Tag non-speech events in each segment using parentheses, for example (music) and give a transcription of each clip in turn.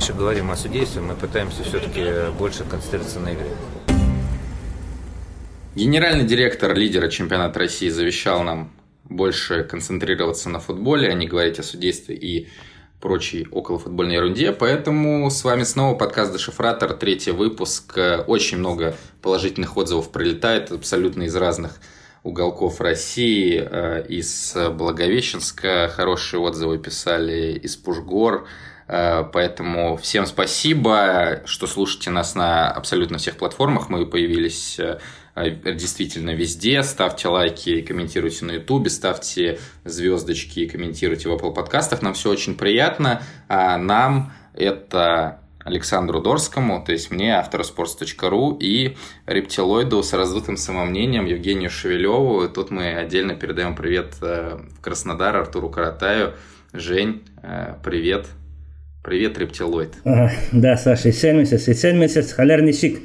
меньше говорим о судействе, мы пытаемся все-таки больше концентрироваться на игре. Генеральный директор лидера чемпионата России завещал нам больше концентрироваться на футболе, а не говорить о судействе и прочей околофутбольной ерунде. Поэтому с вами снова подкаст «Дешифратор», третий выпуск. Очень много положительных отзывов прилетает абсолютно из разных уголков России. Э, из Благовещенска хорошие отзывы писали, из Пушгор. Э, поэтому всем спасибо, что слушаете нас на абсолютно всех платформах. Мы появились э, действительно везде. Ставьте лайки, комментируйте на Ютубе, ставьте звездочки комментируйте в Apple подкастах. Нам все очень приятно. А нам это Александру Дорскому, то есть мне, автороспортс.ру и рептилоиду с раздутым самомнением Евгению Шевелеву. И тут мы отдельно передаем привет э, в Краснодар Артуру Каратаю. Жень, э, привет. Привет, рептилоид. А, да, Саша, и месяц, и месяц, халярный шик.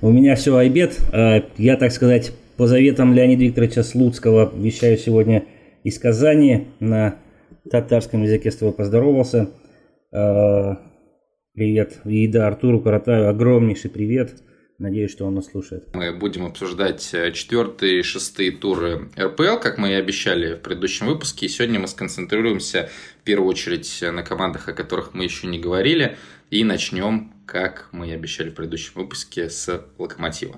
У меня все обед. А, я, так сказать, по заветам Леонида Викторовича Слуцкого вещаю сегодня из Казани. На татарском языке с тобой поздоровался. А, привет. И да, Артуру Каратаю огромнейший привет. Надеюсь, что он нас слушает. Мы будем обсуждать э, четвертые и шестые туры РПЛ, как мы и обещали в предыдущем выпуске. И сегодня мы сконцентрируемся в первую очередь на командах, о которых мы еще не говорили. И начнем, как мы и обещали в предыдущем выпуске, с Локомотива.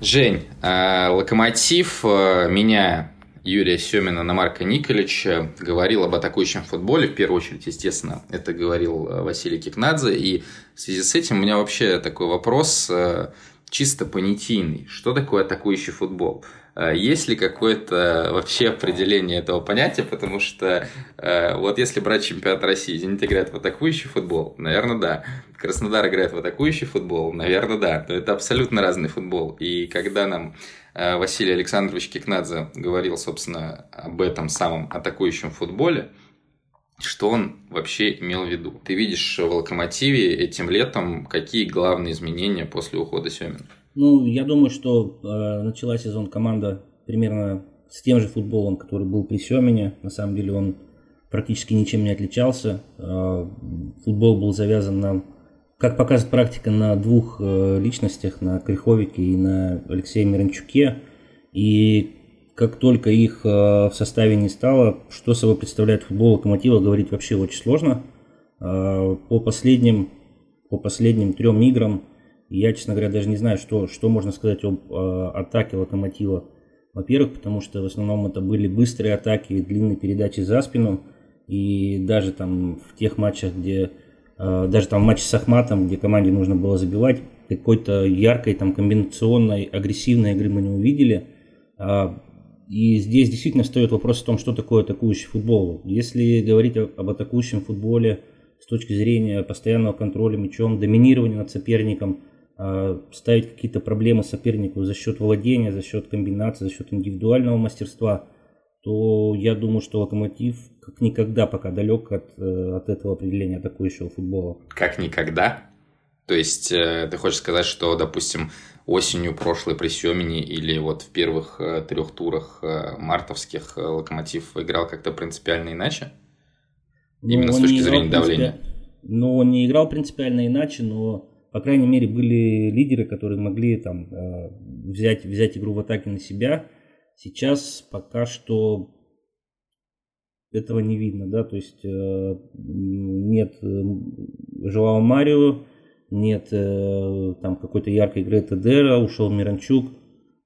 Жень, э, Локомотив э, меня Юрия Семина на Марка Николича говорил об атакующем футболе. В первую очередь, естественно, это говорил э, Василий Кикнадзе. И в связи с этим у меня вообще такой вопрос э, чисто понятийный. Что такое атакующий футбол? Э, есть ли какое-то вообще определение этого понятия? Потому что вот если брать чемпионат России, Зенит играет в атакующий футбол, наверное, да. Краснодар играет в атакующий футбол, наверное, да. Но это абсолютно разный футбол. И когда нам Э, Василий Александрович Кикнадзе говорил, собственно, об этом самом атакующем футболе, что он вообще имел в виду? Ты видишь в «Локомотиве» этим летом какие главные изменения после ухода Семина? Ну, я думаю, что э, начала сезон команда примерно с тем же футболом, который был при Семене. На самом деле он практически ничем не отличался. Э, футбол был завязан на как показывает практика на двух э, личностях, на Криховике и на Алексее Миранчуке. И как только их э, в составе не стало, что собой представляет футбол Локомотива, говорить вообще очень сложно. Э, по последним, по последним трем играм я, честно говоря, даже не знаю, что, что можно сказать об атаке Локомотива. Во-первых, потому что в основном это были быстрые атаки, длинные передачи за спину. И даже там в тех матчах, где Э, даже там матч с Ахматом, где команде нужно было забивать, какой-то яркой там комбинационной агрессивной игры мы не увидели. А, и здесь действительно стоит вопрос о том, что такое атакующий футбол. Если говорить об атакующем футболе с точки зрения постоянного контроля мячом, доминирования над соперником, а, ставить какие-то проблемы сопернику за счет владения, за счет комбинации, за счет индивидуального мастерства – то я думаю, что Локомотив как никогда пока далек от, э, от этого определения атакующего футбола. Как никогда? То есть э, ты хочешь сказать, что, допустим, осенью прошлой при Семене или вот в первых э, трех турах мартовских Локомотив играл как-то принципиально иначе? Ну, Именно с точки зрения давления? Ну, он не играл принципиально иначе, но, по крайней мере, были лидеры, которые могли там взять, взять игру в атаке на себя – Сейчас пока что этого не видно, да, то есть э, нет э, Жоао Марио, нет э, там какой-то яркой игры Тедера, ушел Миранчук,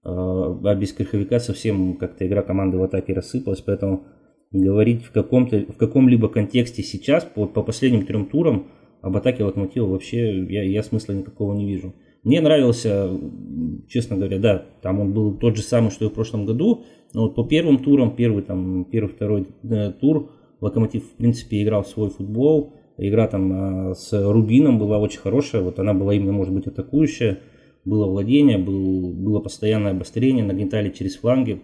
а без Крыховика совсем как-то игра команды в атаке рассыпалась, поэтому говорить в, каком-то, в каком-либо контексте сейчас, по, по последним трем турам, об атаке Локомотива вообще я, я смысла никакого не вижу. Мне нравился, честно говоря, да, там он был тот же самый, что и в прошлом году, но вот по первым турам, первый, там, первый, второй э, тур, Локомотив, в принципе, играл свой футбол, игра там э, с Рубином была очень хорошая, вот она была именно, может быть, атакующая, было владение, был, было постоянное обострение, нагнетали через фланги.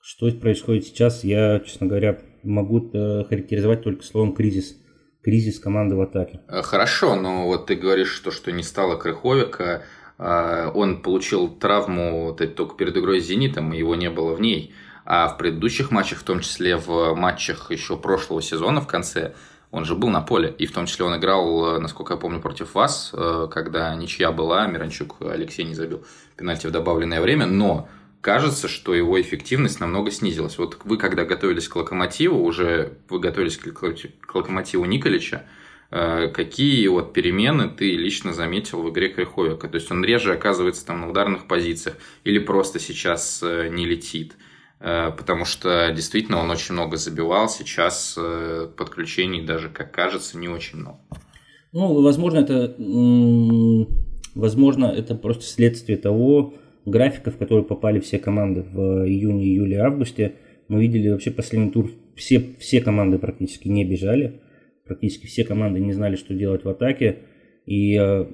Что происходит сейчас, я, честно говоря, могу э, характеризовать только словом кризис кризис команды в атаке. Э, хорошо, но вот ты говоришь, что, что не стало Крыховика, э, он получил травму только перед игрой с «Зенитом», и его не было в ней. А в предыдущих матчах, в том числе в матчах еще прошлого сезона в конце, он же был на поле. И в том числе он играл, насколько я помню, против вас, э, когда ничья была, Миранчук Алексей не забил пенальти в добавленное время. Но кажется, что его эффективность намного снизилась. Вот вы, когда готовились к Локомотиву, уже вы готовились к Локомотиву Николича, э, какие вот перемены ты лично заметил в игре Криховика? То есть он реже оказывается там на ударных позициях или просто сейчас э, не летит? Э, потому что действительно он очень много забивал, сейчас подключений даже, как кажется, не очень много. Ну, возможно, это, возможно, это просто следствие того, графиков, в которые попали все команды в июне, июле, августе, мы видели вообще последний тур, все, все команды практически не бежали, практически все команды не знали, что делать в атаке. И э,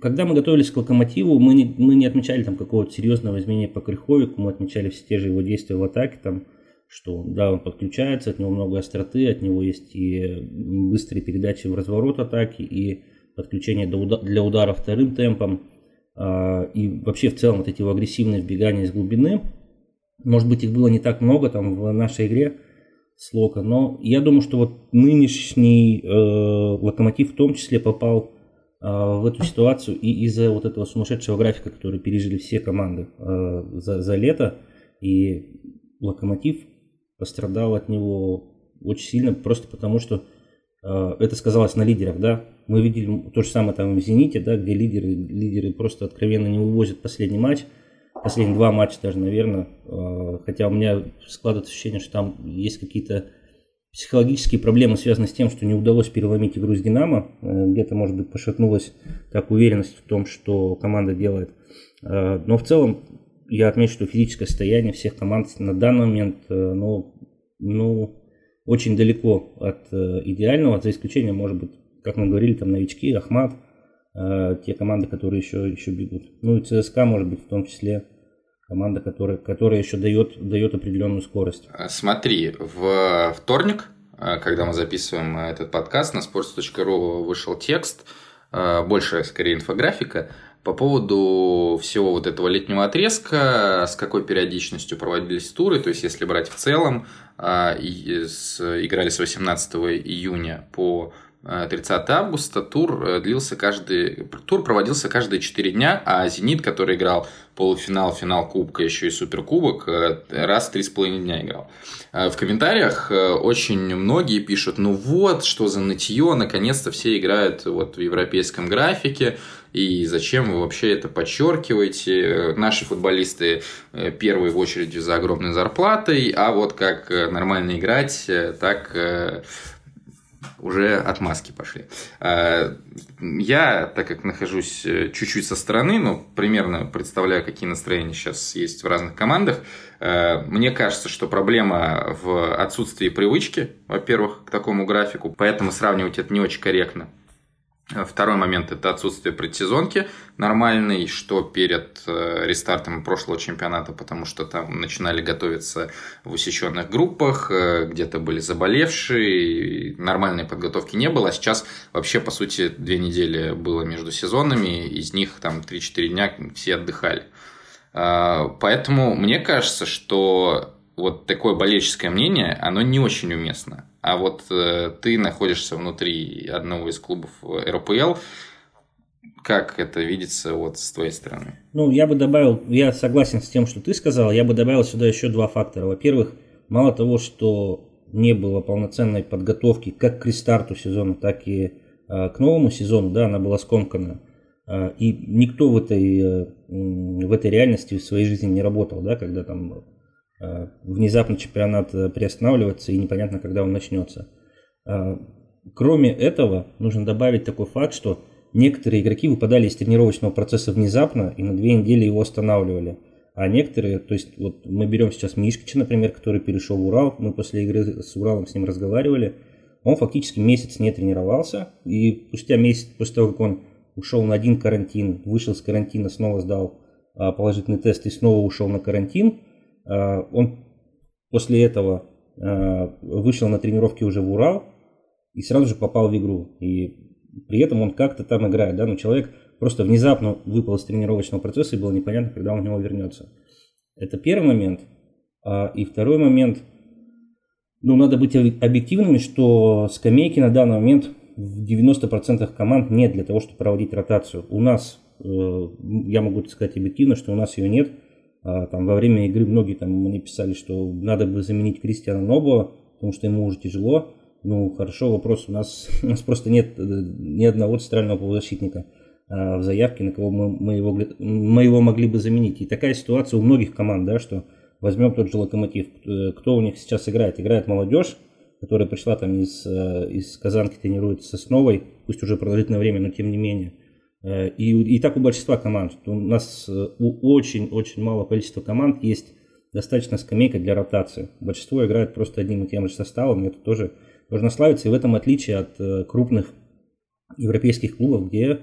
когда мы готовились к Локомотиву, мы не, мы не отмечали там какого-то серьезного изменения по Криховику, мы отмечали все те же его действия в атаке, там, что да, он подключается, от него много остроты, от него есть и быстрые передачи в разворот атаки, и подключение для удара вторым темпом. А, и вообще в целом вот эти его агрессивные вбегания из глубины, может быть, их было не так много там в нашей игре с Лока, но я думаю, что вот нынешний э, Локомотив в том числе попал в эту ситуацию и из-за вот этого сумасшедшего графика, который пережили все команды э, за, за лето, и Локомотив пострадал от него очень сильно, просто потому что э, это сказалось на лидерах, да, мы видели то же самое там в «Зените», да, где лидеры, лидеры просто откровенно не вывозят последний матч, последние два матча даже, наверное. Хотя у меня складывается ощущение, что там есть какие-то психологические проблемы, связанные с тем, что не удалось переломить игру с «Динамо». Э, где-то, может быть, пошатнулась так уверенность в том, что команда делает. А, но в целом я отмечу, что физическое состояние всех команд на данный момент, э, ну, ну очень далеко от э, идеального, за исключением, может быть, как мы говорили, там новички, Ахмат, э, те команды, которые еще, еще бегут. Ну и ЦСКА, может быть, в том числе команда, которая, которая еще дает, дает определенную скорость. А, смотри, в вторник, э, когда мы записываем этот подкаст, на sports.ru вышел текст, больше, скорее, инфографика, по поводу всего вот этого летнего отрезка, с какой периодичностью проводились туры, то есть если брать в целом, играли с 18 июня по 30 августа тур э, длился каждый... Тур проводился каждые 4 дня, а «Зенит», который играл полуфинал, финал Кубка, еще и Суперкубок, э, раз в 3,5 дня играл. Э, в комментариях очень многие пишут, ну вот, что за нытье, наконец-то все играют вот в европейском графике, и зачем вы вообще это подчеркиваете? Наши футболисты первые в очереди за огромной зарплатой, а вот как нормально играть, так уже отмазки пошли. А, я, так как нахожусь э, чуть-чуть со стороны, но примерно представляю, какие настроения сейчас есть в разных командах, э, мне кажется, что проблема в отсутствии привычки, во-первых, к такому графику, поэтому сравнивать это не очень корректно. Второй момент – это отсутствие предсезонки. Нормальной, что перед э, рестартом прошлого чемпионата, потому что там начинали готовиться в усеченных группах, э, где-то были заболевшие, нормальной подготовки не было, а сейчас вообще, по сути, две недели было между сезонами, из них там 3-4 дня все отдыхали. А, поэтому мне кажется, что вот такое болельческое мнение, оно не очень уместно а вот э, ты находишься внутри одного из клубов РПЛ, как это видится вот с твоей стороны? Ну, я бы добавил, я согласен с тем, что ты сказал, я бы добавил сюда еще два фактора. Во-первых, мало того, что не было полноценной подготовки как к рестарту сезона, так и э, к новому сезону, да, она была скомкана. Э, и никто в этой, э, в этой реальности в своей жизни не работал, да, когда там Э, внезапно чемпионат э, приостанавливается и непонятно, когда он начнется. Э, кроме этого, нужно добавить такой факт, что некоторые игроки выпадали из тренировочного процесса внезапно и на две недели его останавливали. А некоторые, то есть вот мы берем сейчас Мишкича, например, который перешел в Урал, мы после игры с Уралом с ним разговаривали, он фактически месяц не тренировался, и спустя месяц после того, как он ушел на один карантин, вышел с карантина, снова сдал положительный тест и снова ушел на карантин, Э, он после этого э, вышел на тренировки уже в Урал и сразу же попал в игру. И при этом он как-то там играет, да, но человек просто внезапно выпал из тренировочного процесса и было непонятно, когда он в него вернется. Это первый момент. А, и второй момент, ну, надо быть объективными, что скамейки на данный момент в 90% команд нет для того, чтобы проводить ротацию. У нас, э, я могу сказать объективно, что у нас ее нет. А, там во время игры многие там мне писали, что надо бы заменить Кристиана Нобо, потому что ему уже тяжело. Ну, хорошо, вопрос у нас, (laughs) у нас просто нет э, ни одного центрального полузащитника а, в заявке, на кого мы, мы, его, мы его могли бы заменить. И такая ситуация у многих команд, да, что возьмем тот же Локомотив, кто, кто у них сейчас играет? Играет молодежь, которая пришла там из, э, из Казанки, тренируется с новой, пусть уже продолжительное время, но тем не менее. Э, и, и так у большинства команд. У нас у очень-очень мало количества команд есть достаточно скамейка для ротации. Большинство играет просто одним и тем же составом, и это тоже должно славиться. И в этом отличие от э, крупных европейских клубов, где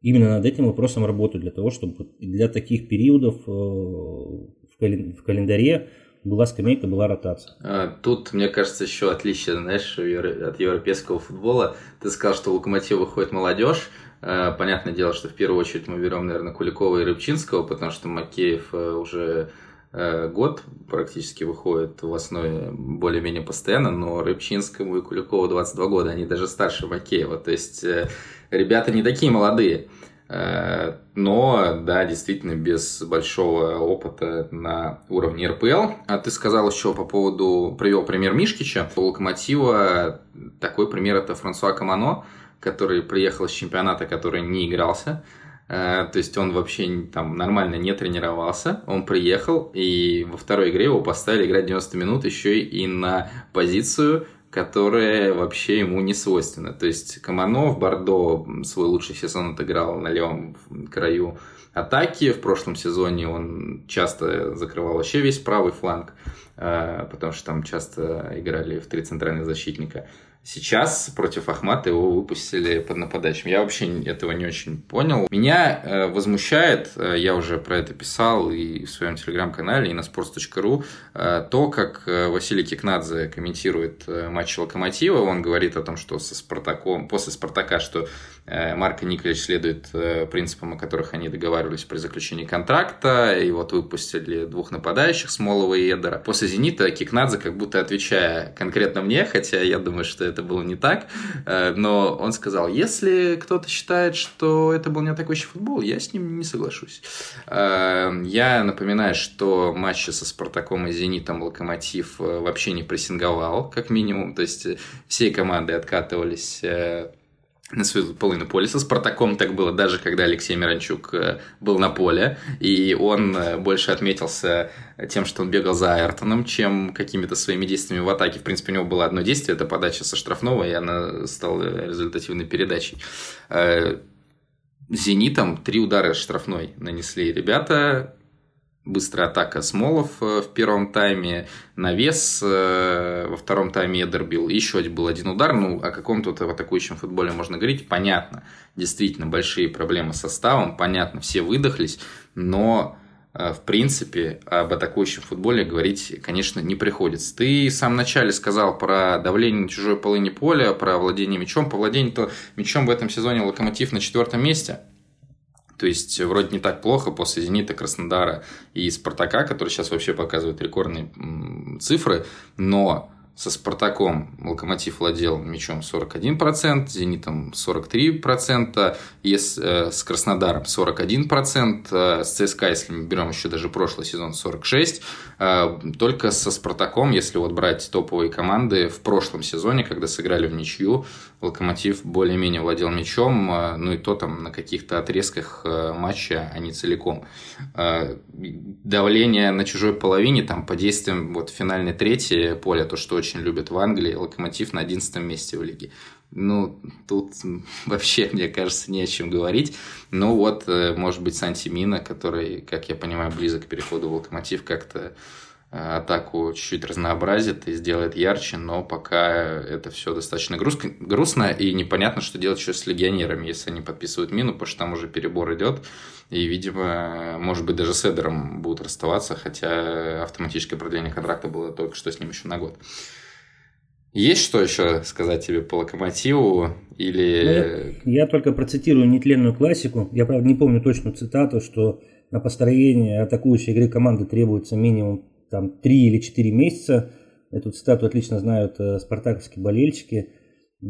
именно над этим вопросом работают для того, чтобы для таких периодов э, в календаре была скамейка, была ротация. А, тут, мне кажется, еще отличие, знаешь, от европейского футбола. Ты сказал, что у Локомотива выходит молодежь. А, понятное дело, что в первую очередь мы берем, наверное, Куликова и Рыбчинского, потому что Макеев э, уже Э, год практически выходит в основе более-менее постоянно, но Рыбчинскому и Куликову 22 года, они даже старше Макеева, то есть э, ребята не такие молодые, э, но, да, действительно, без большого опыта на уровне РПЛ. А ты сказал еще по поводу, привел пример Мишкича. У Локомотива такой пример это Франсуа Камано, который приехал с чемпионата, который не игрался, Э, то есть он вообще там нормально не тренировался. Он приехал, и во второй игре его поставили играть 90 минут еще и на позицию, которая вообще ему не свойственна. То есть Каманов, Бордо свой лучший сезон отыграл на левом краю атаки. В прошлом сезоне он часто закрывал вообще весь правый фланг, э, потому что там часто играли в три центральных защитника. Сейчас против Ахмата его выпустили под нападающим. Я вообще этого не очень понял. Меня э, возмущает, э, я уже про это писал и в своем телеграм-канале, и на sports.ru, э, то, как э, Василий Кикнадзе комментирует э, матч Локомотива. Он говорит о том, что со Спартаком, после Спартака, что э, Марко Николаевич следует э, принципам, о которых они договаривались при заключении контракта, и вот выпустили двух нападающих, Смолова и Эдера. После «Зенита» Кикнадзе как будто отвечая конкретно мне, хотя я думаю, что это было не так, э, но он сказал, если кто-то считает, что это был не атакующий футбол, я с ним не соглашусь. Я напоминаю, что матчи со Спартаком и Зенитом Локомотив вообще не прессинговал, как минимум, то есть все команды откатывались на свою половину поля. Со Спартаком так было, даже когда Алексей Миранчук э, был на поле, и он э, больше отметился тем, что он бегал за Айртоном, чем какими-то своими действиями в атаке. В принципе, у него было одно действие, это подача со штрафного, и она стала результативной передачей. Э, Зенитом три удара штрафной нанесли ребята, быстрая атака Смолов э, в первом тайме, навес э, во втором тайме Эдер бил. Еще был один удар. Ну, о каком тут в атакующем футболе можно говорить? Понятно. Действительно, большие проблемы с составом. Понятно, все выдохлись. Но э, в принципе, об атакующем футболе говорить, конечно, не приходится. Ты в самом начале сказал про давление на чужой половине поля, про владение мячом. По владению-то мячом в этом сезоне Локомотив на четвертом месте – то есть вроде не так плохо после «Зенита», «Краснодара» и «Спартака», которые сейчас вообще показывают рекордные цифры, но со «Спартаком» «Локомотив» владел мячом 41%, «Зенитом» 43%, и с, э, с «Краснодаром» 41%, э, с «ЦСКА», если мы берем еще даже прошлый сезон, 46%. Э, только со «Спартаком», если вот брать топовые команды, в прошлом сезоне, когда сыграли в ничью, «Локомотив» более-менее владел мячом, э, ну и то там на каких-то отрезках э, матча, а не целиком. Э, давление на чужой половине, там по действиям вот финальной трети поля, то, что очень любят в Англии, Локомотив на 11 месте в лиге. Ну, тут (laughs) вообще, мне кажется, не о чем говорить. Ну вот, э, может быть, Санти Мина, который, как я понимаю, близок к переходу в Локомотив, как-то атаку чуть-чуть разнообразит и сделает ярче, но пока это все достаточно грустно, грустно и непонятно, что делать еще с легионерами, если они подписывают мину, потому что там уже перебор идет, и, видимо, может быть, даже с Эдером будут расставаться, хотя автоматическое продление контракта было только что с ним еще на год. Есть что еще сказать тебе по локомотиву? Или... Я, я только процитирую нетленную классику. Я, правда, не помню точную цитату, что на построение атакующей игры команды требуется минимум там 3 или 4 месяца. Эту цитату отлично знают э, спартаковские болельщики. Э,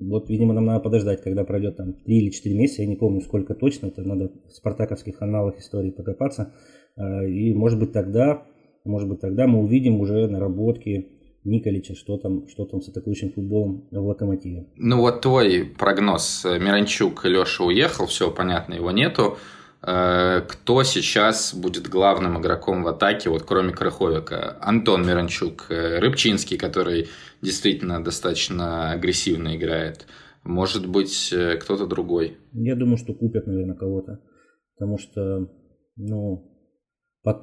вот, видимо, нам надо подождать, когда пройдет там 3 или 4 месяца, я не помню сколько точно, это надо в спартаковских аналах истории покопаться. Э, и может быть тогда, может быть тогда мы увидим уже наработки Николича, что там, что там с атакующим футболом в Локомотиве. Ну вот твой прогноз. Миранчук, Леша уехал, все понятно, его нету. Э, кто сейчас будет главным игроком в атаке, вот кроме Краховика? Антон Миранчук, э, Рыбчинский, который действительно достаточно агрессивно играет. Может быть, э, кто-то другой? Я думаю, что купят, наверное, кого-то. Потому что, ну,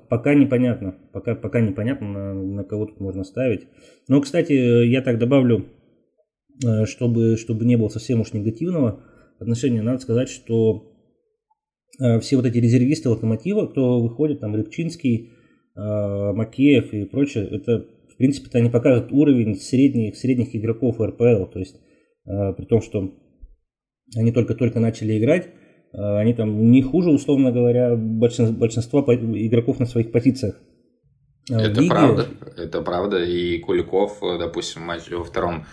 Пока непонятно, пока, пока непонятно, на, на кого тут можно ставить. Но, кстати, я так добавлю, чтобы, чтобы не было совсем уж негативного отношения, надо сказать, что все вот эти резервисты локомотива, кто выходит, там Рыбчинский, э, Макеев и прочее, это, в принципе, они покажут уровень средних, средних игроков РПЛ. То есть, при том, что они только-только начали играть, Э, они там не хуже, условно говоря, большинства, игроков на своих позициях. Э, это правда, это правда. И Куликов, э, допустим, матч во втором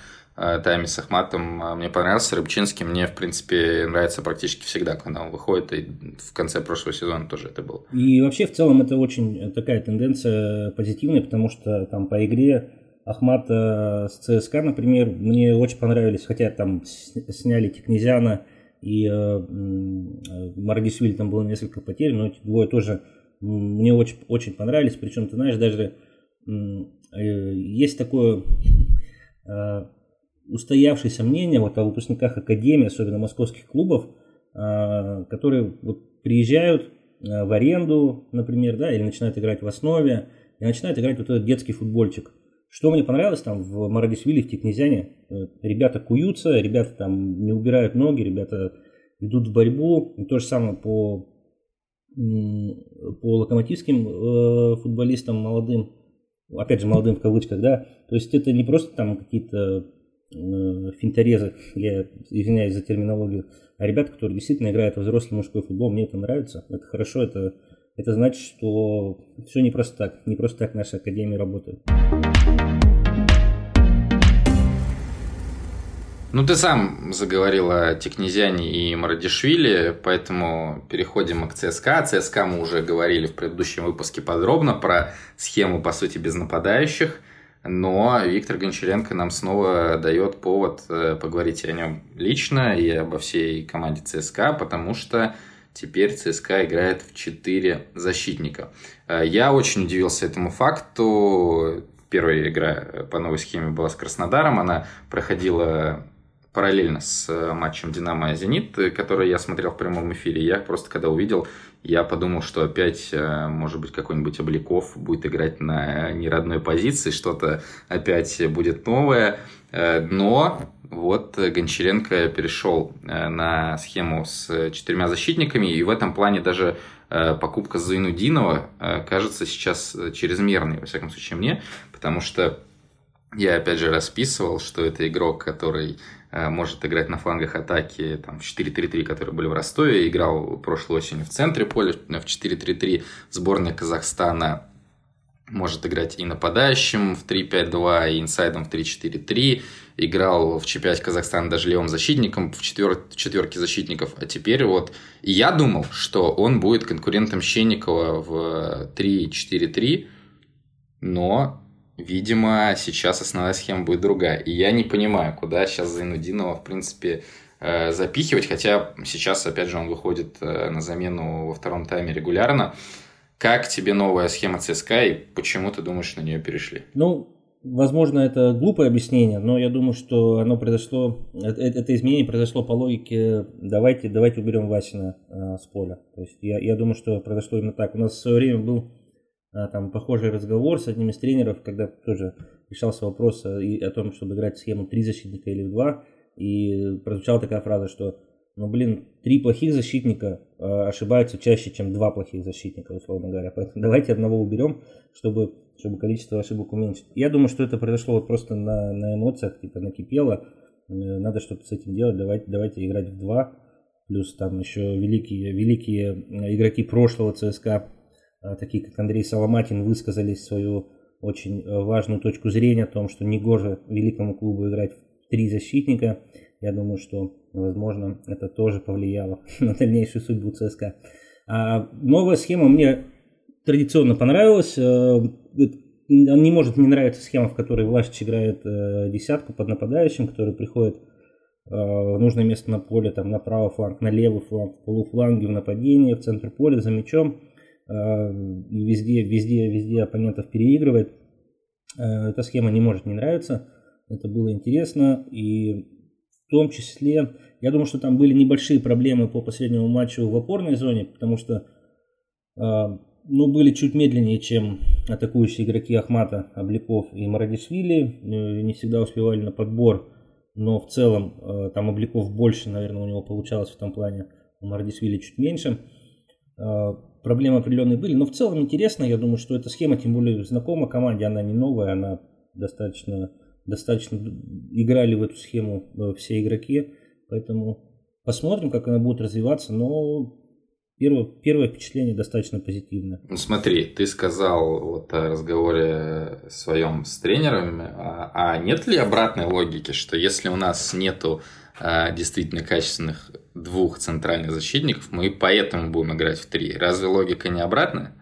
тайме с Ахматом мне понравился. Рыбчинский мне, в принципе, нравится практически всегда, когда он выходит. И в конце прошлого сезона тоже это было. И вообще, в целом, это очень такая тенденция позитивная, потому что там по игре Ахмата с ЦСКА, например, мне очень понравились, хотя там сняли Тикнезиана и э, э Маргишвили там было несколько потерь, но эти двое тоже мне очень, очень понравились. Причем, ты знаешь, даже э, есть такое э, устоявшееся мнение вот о выпускниках Академии, особенно московских клубов, э, которые вот приезжают э, в аренду, например, да, или начинают играть в основе, и начинают играть вот этот детский футбольчик. Что мне понравилось там в Марадишвили, в Тикнезяне, э, ребята куются, ребята там не убирают ноги, ребята идут в борьбу. И то же самое по, по локомотивским э, футболистам молодым, опять же молодым в кавычках, да, то есть это не просто там какие-то финторезы, я извиняюсь за терминологию, а ребята, которые действительно играют в взрослый мужской футбол, мне это нравится, это хорошо, это, это значит, что все не просто так, не просто так наши академии работают. Ну, ты сам заговорил о Текнезяне и Марадишвили, поэтому переходим к ЦСКА. ЦСКА мы уже говорили в предыдущем выпуске подробно про схему, по сути, без нападающих. Но Виктор Гончаренко нам снова дает повод э, поговорить о нем лично и обо всей команде ЦСКА, потому что теперь ЦСКА играет в 4 защитника. Э, я очень удивился этому факту. Первая игра по новой схеме была с Краснодаром. Она проходила параллельно с э, матчем «Динамо» и «Зенит», который я смотрел в прямом эфире. Я просто когда увидел, я подумал, что опять, э, может быть, какой-нибудь Обликов будет играть на неродной позиции, что-то опять будет новое. Э, но вот Гончаренко перешел на схему с четырьмя защитниками, и в этом плане даже покупка Зайнудинова кажется сейчас чрезмерной, во всяком случае мне, потому что я опять же расписывал, что это игрок, который Э, может играть на флангах атаки там, в 4-3-3, которые были в Ростове, играл прошлой осенью в центре поля в 4-3-3. Сборная Казахстана может играть и нападающим в 3-5-2, и инсайдом в 3-4-3. Играл в чемпионате Казахстана даже левым защитником в четвер... четверке защитников. А теперь вот я думал, что он будет конкурентом Щенникова в 3-4-3, но Видимо, сейчас основная схема будет другая. И я не понимаю, куда сейчас Зайнудинова, в принципе, э, запихивать, хотя сейчас, опять же, он выходит э, на замену во втором тайме регулярно. Как тебе новая схема ЦСКА и почему ты думаешь, на нее перешли? Ну, возможно, это глупое объяснение, но я думаю, что оно произошло, это, это изменение произошло по логике давайте, давайте уберем Васина э, с поля. То есть я, я думаю, что произошло именно так. У нас в свое время был там похожий разговор с одним из тренеров, когда тоже решался вопрос о, о том, чтобы играть схему 3 защитника или в 2, и прозвучала такая фраза, что ну блин, три плохих защитника э, ошибаются чаще, чем два плохих защитника, условно говоря. Поэтому (laughs) давайте одного уберем, чтобы, чтобы количество ошибок уменьшить. Я думаю, что это произошло вот просто на, на эмоциях, типа накипело. Э, надо что-то с этим делать. Давайте, давайте играть в два. Плюс там еще великие, великие игроки прошлого ЦСКА такие как Андрей Соломатин, высказали свою очень важную точку зрения о том, что негоже великому клубу играть в три защитника. Я думаю, что, возможно, это тоже повлияло (laughs) на дальнейшую судьбу ЦСКА. А новая схема мне традиционно понравилась. Не может не нравиться схема, в которой Влашич играет десятку под нападающим, который приходит в нужное место на поле, там на правый фланг, на левый фланг, в полуфланге, в нападении, в центр поля, за мячом. И везде, везде, везде оппонентов переигрывает. Эта схема не может не нравиться. Это было интересно. И в том числе, я думаю, что там были небольшие проблемы по последнему матчу в опорной зоне, потому что ну, были чуть медленнее, чем атакующие игроки Ахмата, Обликов и Марадишвили. Не всегда успевали на подбор но в целом э, там обликов больше, наверное, у него получалось в том плане, у Мардисвили чуть меньше. Проблемы определенные были, но в целом интересно, я думаю, что эта схема, тем более знакома команде, она не новая, она достаточно, достаточно играли в эту схему э, все игроки, поэтому посмотрим, как она будет развиваться, но Первое, первое впечатление достаточно позитивное. Ну смотри, ты сказал вот о разговоре своем с тренерами, а, а нет ли обратной логики, что если у нас нету действительно качественных двух центральных защитников, мы поэтому будем играть в три? Разве логика не обратная?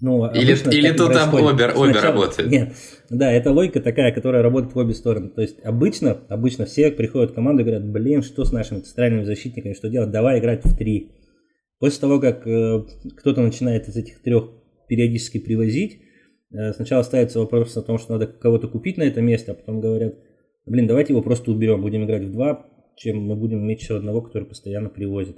Ну, или или тут там обе, обе Сначала, работают? Нет, да, это логика такая, которая работает в обе стороны. То есть обычно, обычно все приходят в команду и говорят, блин, что с нашими центральными защитниками, что делать, давай играть в три. После того, как э, кто-то начинает из этих трех периодически привозить, э, сначала ставится вопрос о том, что надо кого-то купить на это место, а потом говорят, блин, давайте его просто уберем, будем играть в два, чем мы будем иметь еще одного, который постоянно привозит.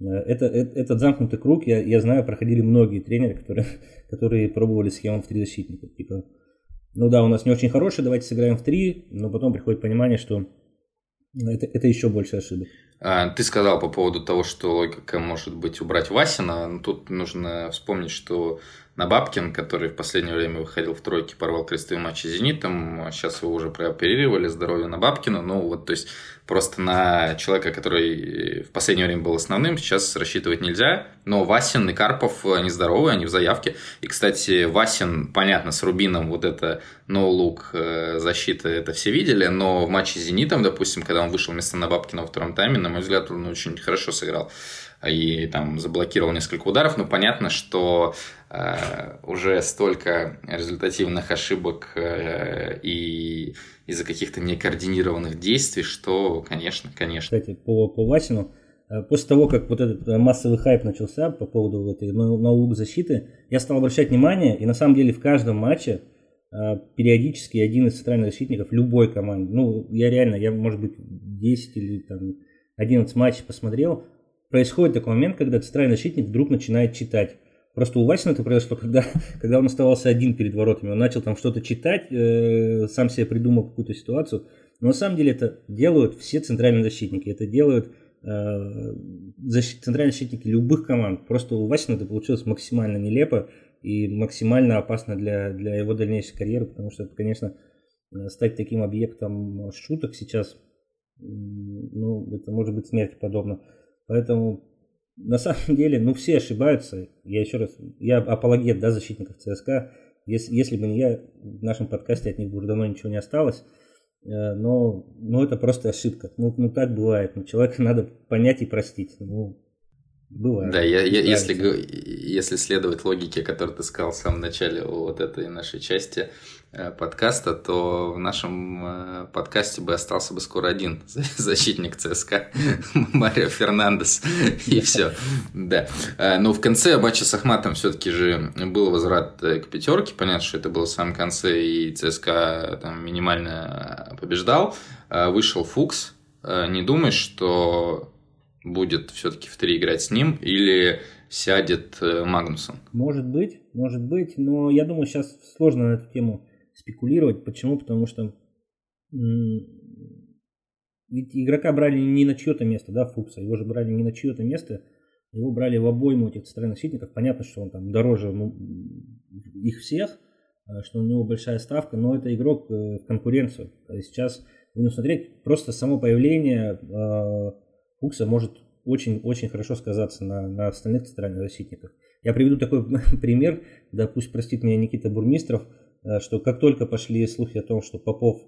Э, это, это, этот замкнутый круг, я, я знаю, проходили многие тренеры, которые, (laughs) которые пробовали схему в три защитника. Типа, ну да, у нас не очень хороший, давайте сыграем в три, но потом приходит понимание, что это, это еще больше ошибок. А, ты сказал по поводу того, что логика может быть убрать Васина. Тут нужно вспомнить, что Набабкин, который в последнее время выходил в тройке, порвал крестовые матчи с «Зенитом», сейчас его уже прооперировали, здоровье Набабкина. Ну, вот, то есть, просто на человека, который в последнее время был основным, сейчас рассчитывать нельзя. Но Васин и Карпов, они здоровы, они в заявке. И, кстати, Васин, понятно, с Рубином вот это ноу-лук э, защита, это все видели, но в матче с «Зенитом», допустим, когда он вышел вместо Набабкина во втором тайме, на мой взгляд, он очень хорошо сыграл и там заблокировал несколько ударов, но понятно, что уже столько результативных ошибок э, и из-за каких-то некоординированных действий, что, конечно, конечно. Кстати, по, по Васину, э, после того, как вот этот массовый хайп начался по поводу этой налог защиты, я стал обращать внимание, и на самом деле в каждом матче э, периодически один из центральных защитников любой команды, ну, я реально, я, может быть, 10 или там 11 матчей посмотрел, происходит такой момент, когда центральный защитник вдруг начинает читать. Просто у Васина это произошло, когда, (laughs) когда он оставался один перед воротами. Он начал там что-то читать, э, сам себе придумал какую-то ситуацию. Но на самом деле это делают все центральные защитники. Это делают э, защит, центральные защитники любых команд. Просто у Васина это получилось максимально нелепо и максимально опасно для, для его дальнейшей карьеры, потому что это, конечно, э, стать таким объектом шуток сейчас, ну, это может быть смерти подобно. Поэтому на самом деле, ну все ошибаются. Я еще раз, я апологет, да, защитников ЦСКА. Если, если бы не я, в нашем подкасте от них бы уже давно ничего не осталось. Э, но, но это просто ошибка. Ну, ну так бывает. Ну, человека надо понять и простить. Ну, Бывает. Да, я, я, если, если следовать логике, которую ты сказал в самом начале вот этой нашей части подкаста, то в нашем э, подкасте бы остался бы скоро один (laughs) защитник ЦСКА, (laughs) Марио Фернандес, и все. Да. Э, но в конце матча с Ахматом все-таки же был возврат к пятерке. Понятно, что это было в самом конце, и ЦСКА там минимально побеждал. Вышел Фукс. Не думаешь, что будет все-таки в три играть с ним или сядет э, Магнусон? Может быть, может быть, но я думаю, сейчас сложно на эту тему спекулировать. Почему? Потому что ведь игрока брали не на чье-то место, да, Фукса, его же брали не на чье-то место, его брали в обойму этих центральных защитников. Понятно, что он там дороже ну, их всех, э, что у него большая ставка, но это игрок э, в конкуренцию. Сейчас будем смотреть, просто само появление Фукса может очень-очень хорошо сказаться на, на остальных центральных защитниках. Я приведу такой (laughs) пример, да пусть простит меня Никита Бурмистров, э, что как только пошли слухи о том, что Попов,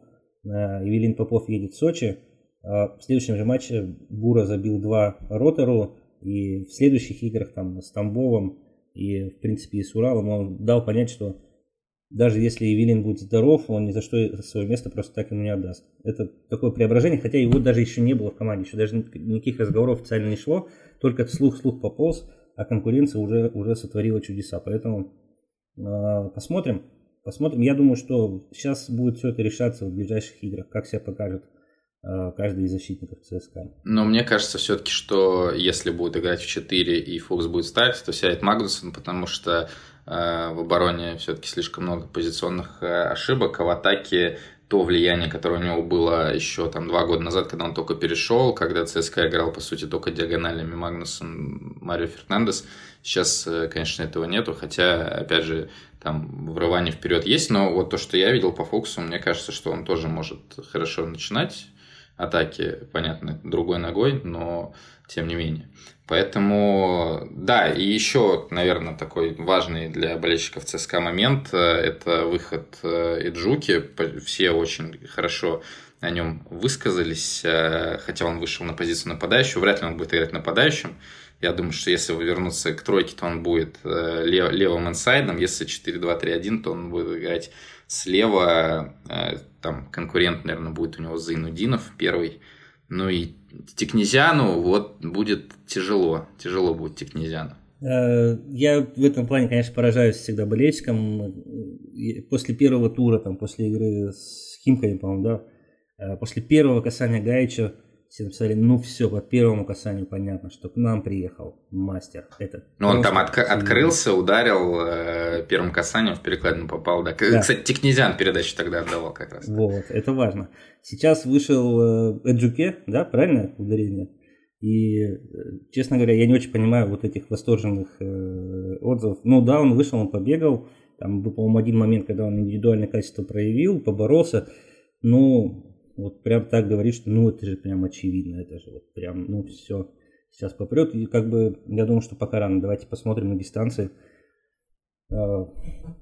э, Евелин Попов едет в Сочи, в следующем же матче Бура забил два ротору, и в следующих играх там с Тамбовым и, в принципе, и с Уралом он дал понять, что даже если Евелин будет здоров, он ни за что свое место просто так ему не отдаст. Это такое преображение, хотя его даже еще не было в команде, еще даже никаких разговоров официально не шло, только слух-слух пополз, а конкуренция уже, уже сотворила чудеса. Поэтому э, посмотрим, посмотрим. Я думаю, что сейчас будет все это решаться в ближайших играх, как себя покажет э, каждый из защитников ЦСКА. Но мне кажется все-таки, что если будет играть в 4 и Фокс будет ставить, то сядет Магнусон, потому что Э, в обороне все-таки слишком много позиционных э, ошибок, а в атаке то влияние, которое у него было еще там два года назад, когда он только перешел, когда ЦСКА играл, по сути, только диагоналями Магнусон, Марио Фернандес. Сейчас, э, конечно, этого нету, хотя, опять же, там врывание вперед есть, но вот то, что я видел по Фокусу, мне кажется, что он тоже может хорошо начинать атаки, понятно, другой ногой, но тем не менее. Поэтому, да, и еще, наверное, такой важный для болельщиков ЦСКА момент э, – это выход э, Иджуки. Все очень хорошо о нем высказались, э, хотя он вышел на позицию нападающего, вряд ли он будет играть нападающим. Я думаю, что если вернуться к тройке, то он будет лев, левым инсайдом, если 4-2-3-1, то он будет играть слева, там конкурент, наверное, будет у него Зайнудинов первый, ну и Текнезиану вот будет тяжело, тяжело будет Текнезиану. Э, я в этом плане, конечно, поражаюсь всегда болельщикам. После первого тура, там, после игры с Химками, по-моему, да, э, после первого касания Гаича все написали, ну все, по первому касанию понятно, что к нам приехал мастер. Этот ну он там отк- открылся, ударил э, первым касанием, в перекладину попал. Да. да. Кстати, Тикнезиан передачу тогда отдавал как раз. Вот, это важно. Сейчас вышел э, Эджуке, да, правильно ударение? И, э, честно говоря, я не очень понимаю вот этих восторженных э, отзывов. Ну да, он вышел, он побегал. Там был, по-моему, один момент, когда он индивидуальное качество проявил, поборолся. Ну, вот прям так говорит, что ну это же прям очевидно, это же вот прям, ну все, сейчас попрет. И как бы я думаю, что пока рано. Давайте посмотрим на дистанции. А,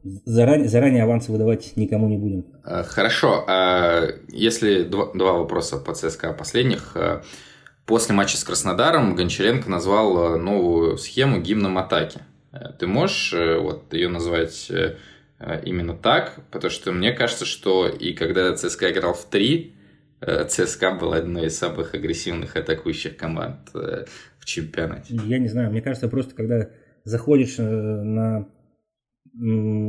заранее, заранее авансы выдавать никому не будем. А, хорошо. А если два, два вопроса по ЦСКА последних. После матча с Краснодаром Гончаренко назвал новую схему гимном атаки. Ты можешь э, вот ее назвать э, именно так? Потому что мне кажется, что и когда ЦСКА играл в три, Э, ЦСКА был одной из самых агрессивных атакующих команд э, в чемпионате. Я не знаю, мне кажется, просто когда заходишь э, на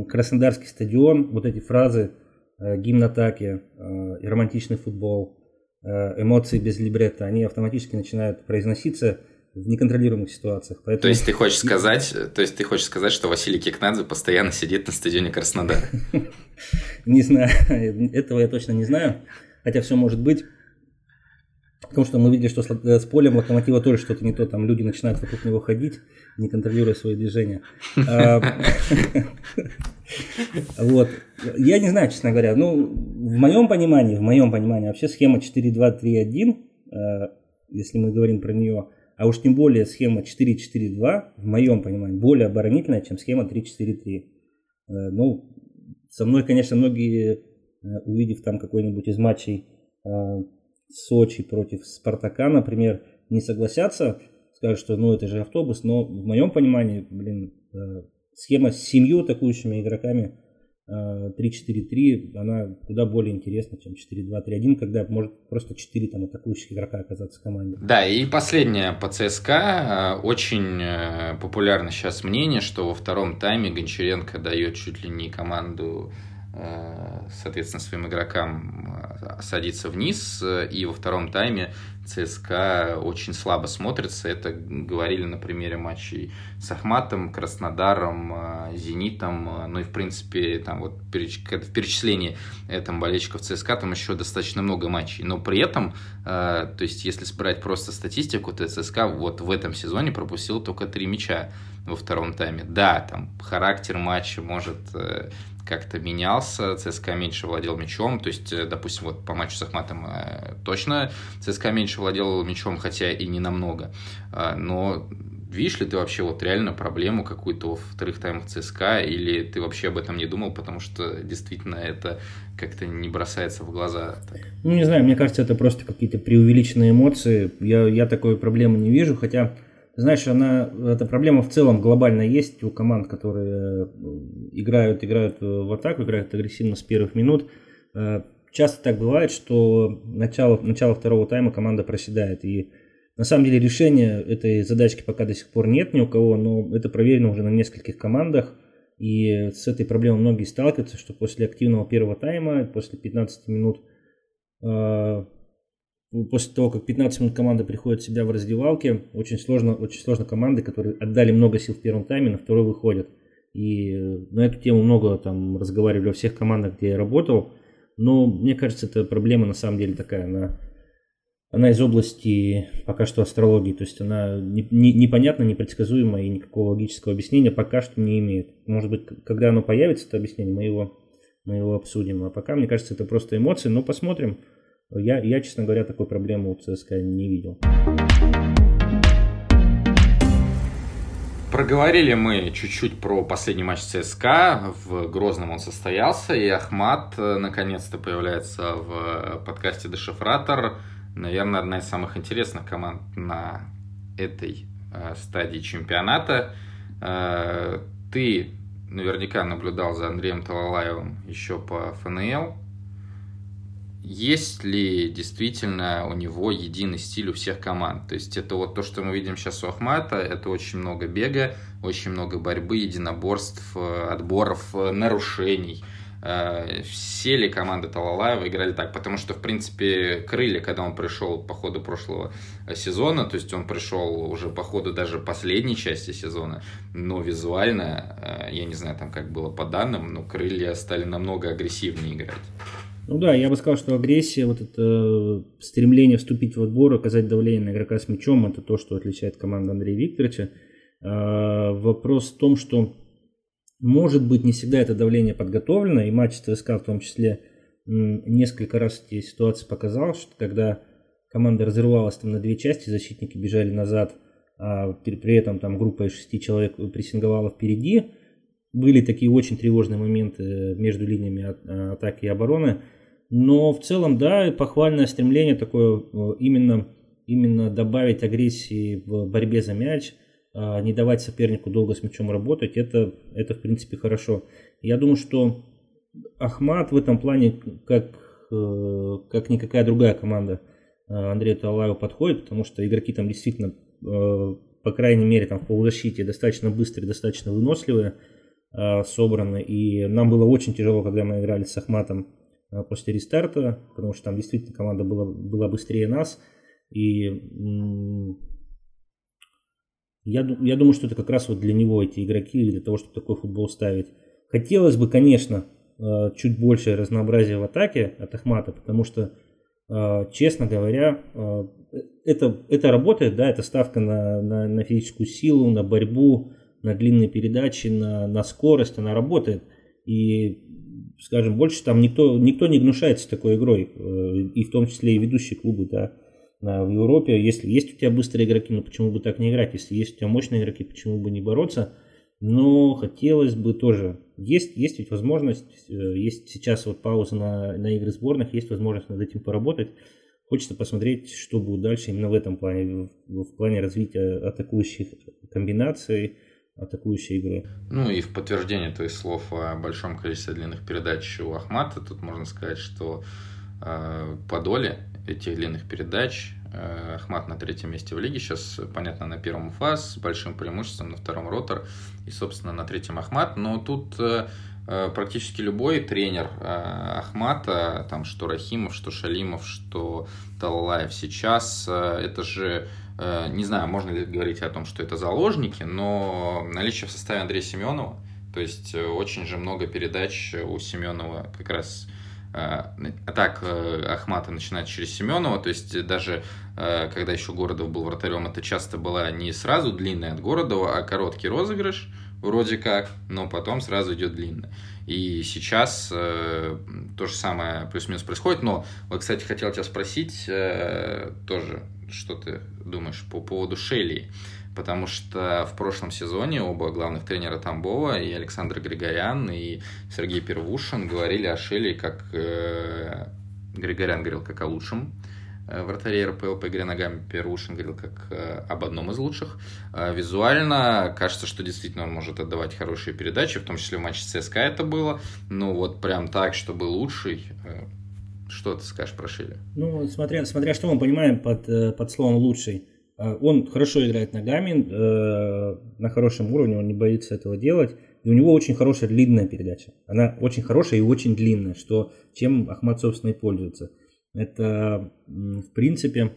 Краснодарский стадион, вот эти фразы гимн атаки, романтичный футбол, эмоции без либретта, они автоматически начинают произноситься в неконтролируемых ситуациях. Поэтому... То есть ты хочешь сказать, то есть ты хочешь сказать, что Василий Кикнадзе постоянно сидит на стадионе Краснодара? (laughs) Не знаю, (laughs) этого я точно не знаю хотя все может быть. Потому что мы видели, что с, э, с полем локомотива тоже что-то не то, там люди начинают вокруг него ходить, не контролируя свои движения. А, (laughs) вот. Я не знаю, честно говоря. Ну, в моем понимании, в моем понимании, вообще схема 4-2-3-1, э, если мы говорим про нее, а уж тем более схема 4-4-2, в моем понимании, более оборонительная, чем схема 3-4-3. Э, ну, со мной, конечно, многие увидев там какой-нибудь из матчей э, Сочи против Спартака, например, не согласятся, скажут, что ну это же автобус, но в моем понимании, блин, э, схема с семью атакующими игроками 3-4-3, она куда более интересна, чем 4-2-3-1, когда может просто 4 там атакующих игрока оказаться в команде. Да, и последнее по ЦСКА. Очень популярно сейчас мнение, что во втором тайме Гончаренко дает чуть ли не команду Э, соответственно, своим игрокам э, садиться вниз. И во втором тайме ЦСКА очень слабо смотрится. Это говорили на примере матчей с Ахматом, Краснодаром, э, Зенитом. Ну и, в принципе, там вот в перечислении там болельщиков ЦСКА там еще достаточно много матчей. Но при этом, то есть, если собрать просто статистику, то ЦСКА вот в этом сезоне пропустил только три мяча во втором тайме. Да, там характер матча может как-то менялся, ЦСКА меньше владел мячом, то есть, э, допустим, вот по матчу с Ахматом э, точно ЦСКА меньше владел мячом, хотя и не намного, а, но видишь ли ты вообще вот реально проблему какую-то во вторых таймах ЦСКА, или ты вообще об этом не думал, потому что действительно это как-то не бросается в глаза? Ну, не знаю, мне кажется, это просто какие-то преувеличенные эмоции, я, я такой проблемы не вижу, хотя знаешь, она, эта проблема в целом глобально есть у команд, которые э, играют, играют в атаку, играют агрессивно с первых минут. Э, часто так бывает, что начало, начало второго тайма команда проседает. И на самом деле решения этой задачки пока до сих пор нет ни у кого, но это проверено уже на нескольких командах. И с этой проблемой многие сталкиваются, что после активного первого тайма, после 15 минут э, после того, как 15 минут команда приходит в себя в раздевалке, очень сложно, очень сложно команды, которые отдали много сил в первом тайме, на второй выходят. И э, на эту тему много там разговаривали во всех командах, где я работал. Но мне кажется, это проблема на самом деле такая, она, она из области пока что астрологии, то есть она не, не, непонятна, непредсказуема и никакого логического объяснения пока что не имеет. Может быть, когда оно появится, это объяснение, мы его, мы его обсудим. А пока, мне кажется, это просто эмоции, но посмотрим. Я, я, честно говоря, такой проблемы у ЦСКА не видел. Проговорили мы чуть-чуть про последний матч ЦСКА. В Грозном он состоялся, и Ахмат э, наконец-то появляется в подкасте «Дешифратор». Наверное, одна из самых интересных команд на этой э, стадии чемпионата. Э, ты наверняка наблюдал за Андреем Талалаевым еще по ФНЛ есть ли действительно у него единый стиль у всех команд. То есть это вот то, что мы видим сейчас у Ахмата, это очень много бега, очень много борьбы, единоборств, э, отборов, э, нарушений. Э, все ли команды Талалаева играли так? Потому что, в принципе, Крылья, когда он пришел по ходу прошлого сезона, то есть он пришел уже по ходу даже последней части сезона, но визуально, я не знаю, там как было по данным, но Крылья стали намного агрессивнее играть. Ну да, я бы сказал, что агрессия, вот это стремление вступить в отбор, оказать давление на игрока с мячом, это то, что отличает команду Андрея Викторовича. А, вопрос в том, что может быть не всегда это давление подготовлено, и матч ЦСКА в том числе несколько раз эти ситуации показал, что когда команда разрывалась там на две части, защитники бежали назад, а при, при этом там группа из шести человек прессинговала впереди, были такие очень тревожные моменты между линиями атаки и обороны, но в целом, да, похвальное стремление такое э, именно, именно добавить агрессии в борьбе за мяч, а, не давать сопернику долго с мячом работать, это, это в принципе хорошо. Я думаю, что Ахмат в этом плане, как, э, как никакая другая команда э, Андрею Талаеву подходит, потому что игроки там действительно, по крайней мере, там в полузащите достаточно быстрые, достаточно выносливые, собраны. И нам было очень тяжело, когда мы играли с Ахматом после рестарта, потому что там действительно команда была, была быстрее нас. И я, я думаю, что это как раз вот для него эти игроки, для того, чтобы такой футбол ставить. Хотелось бы, конечно, э, чуть больше разнообразия в атаке от Ахмата, потому что, э, честно говоря, это, это работает, да, это ставка на, на, на физическую силу, на борьбу, на длинные передачи, на, на скорость, она работает. И скажем, больше там никто, никто не гнушается такой игрой, э, и в том числе и ведущие клубы, да, в Европе. Если есть у тебя быстрые игроки, ну почему бы так не играть? Если есть у тебя мощные игроки, почему бы не бороться? Но хотелось бы тоже. Есть, есть ведь возможность, э, есть сейчас вот пауза на, на игры сборных, есть возможность над этим поработать. Хочется посмотреть, что будет дальше именно в этом плане, в, в плане развития атакующих комбинаций, атакующей игры. Ну и в подтверждение твоих слов о большом количестве длинных передач у Ахмата, тут можно сказать, что э, по доле этих длинных передач э, Ахмат на третьем месте в лиге, сейчас, понятно, на первом фаз с большим преимуществом, на втором ротор и, собственно, на третьем Ахмат, но тут э, э практически любой тренер э, Ахмата, там что Рахимов, что Шалимов, что Талалаев сейчас, э, это же не знаю, можно ли говорить о том, что это заложники, но наличие в составе Андрея Семенова, то есть э, очень же много передач у Семенова как раз э, Ахмата начинает через Семенова, то есть даже когда еще Городов был вратарем, это часто была не сразу длинная от Городова, а короткий розыгрыш, вроде как, но потом сразу идет длинная. И сейчас э, то же самое плюс-минус происходит. Но вот, кстати, хотел тебя спросить э, тоже, что ты думаешь по поводу Шелли. Потому что в прошлом сезоне оба главных тренера Тамбова, и Александр Григорян, и Сергей Первушин говорили о Шелли как... Э, Григорян говорил как о лучшем Э, вратарей РПЛ по игре ногами Перушин говорил как э, об одном из лучших. Э, визуально кажется, что действительно он может отдавать хорошие передачи, в том числе в матче ЦСКА это было. Ну вот прям так, чтобы лучший. Что ты скажешь про Шиля? Ну, смотря, смотря что мы понимаем под, под словом «лучший». Он хорошо играет ногами, на хорошем уровне, он не боится этого делать. И у него очень хорошая длинная передача. Она очень хорошая и очень длинная, что чем Ахмат, собственно, и пользуется. Это, в принципе,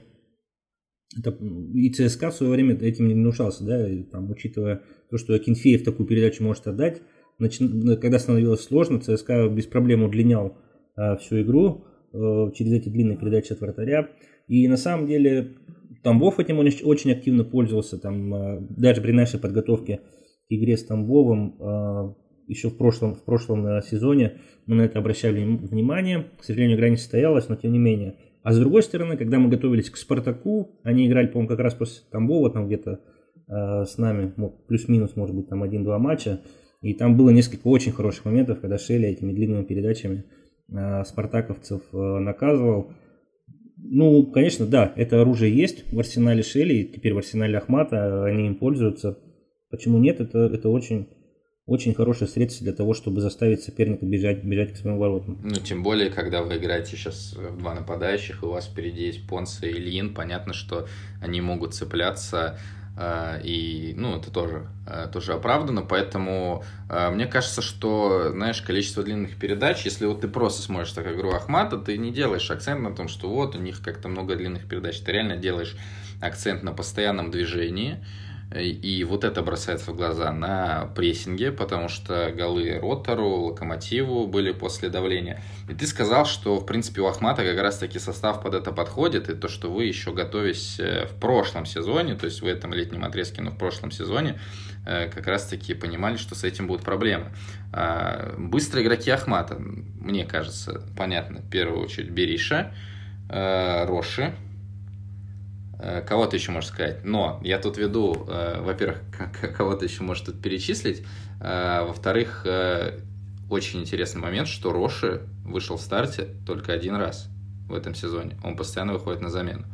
это, и ЦСКА в свое время этим не внушался, да, и, там, учитывая то, что Акинфеев такую передачу может отдать, начи... когда становилось сложно, ЦСКА без проблем удлинял а, всю игру а, через эти длинные передачи от вратаря. И на самом деле Тамбов этим очень активно пользовался, там, а, даже при нашей подготовке к игре с Тамбовым а, еще в прошлом, в прошлом э, сезоне мы на это обращали внимание. К сожалению, игра не состоялась, но тем не менее. А с другой стороны, когда мы готовились к Спартаку, они играли, по-моему, как раз после Тамбова, там где-то э, с нами, плюс-минус, может быть, там один-два матча. И там было несколько очень хороших моментов, когда Шелли этими длинными передачами э, спартаковцев э, наказывал. Ну, конечно, да, это оружие есть в арсенале Шелли, теперь в арсенале Ахмата, они им пользуются. Почему нет, это, это очень очень хорошее средство для того, чтобы заставить соперника бежать, бежать к своим воротам. Ну, тем более, когда вы играете сейчас в два нападающих, и у вас впереди есть Понса и Ильин, понятно, что они могут цепляться, э, и, ну, это тоже, э, тоже оправдано, поэтому э, мне кажется, что, знаешь, количество длинных передач, если вот ты просто смотришь так игру Ахмата, ты не делаешь акцент на том, что вот у них как-то много длинных передач, ты реально делаешь акцент на постоянном движении, и вот это бросается в глаза на прессинге, потому что голы Ротору, Локомотиву были после давления. И ты сказал, что, в принципе, у Ахмата как раз-таки состав под это подходит, и то, что вы еще готовясь э, в прошлом сезоне, то есть в этом летнем отрезке, но в прошлом сезоне, э, как раз-таки понимали, что с этим будут проблемы. А, быстрые игроки Ахмата, мне кажется, понятно, в первую очередь Бериша, э, Роши, кого ты еще можешь сказать. Но я тут веду, э, во-первых, (laughs) кого ты еще можешь тут перечислить. Э, во-вторых, очень интересный момент, что Роши вышел в старте только один раз в этом сезоне. Он постоянно выходит на замену.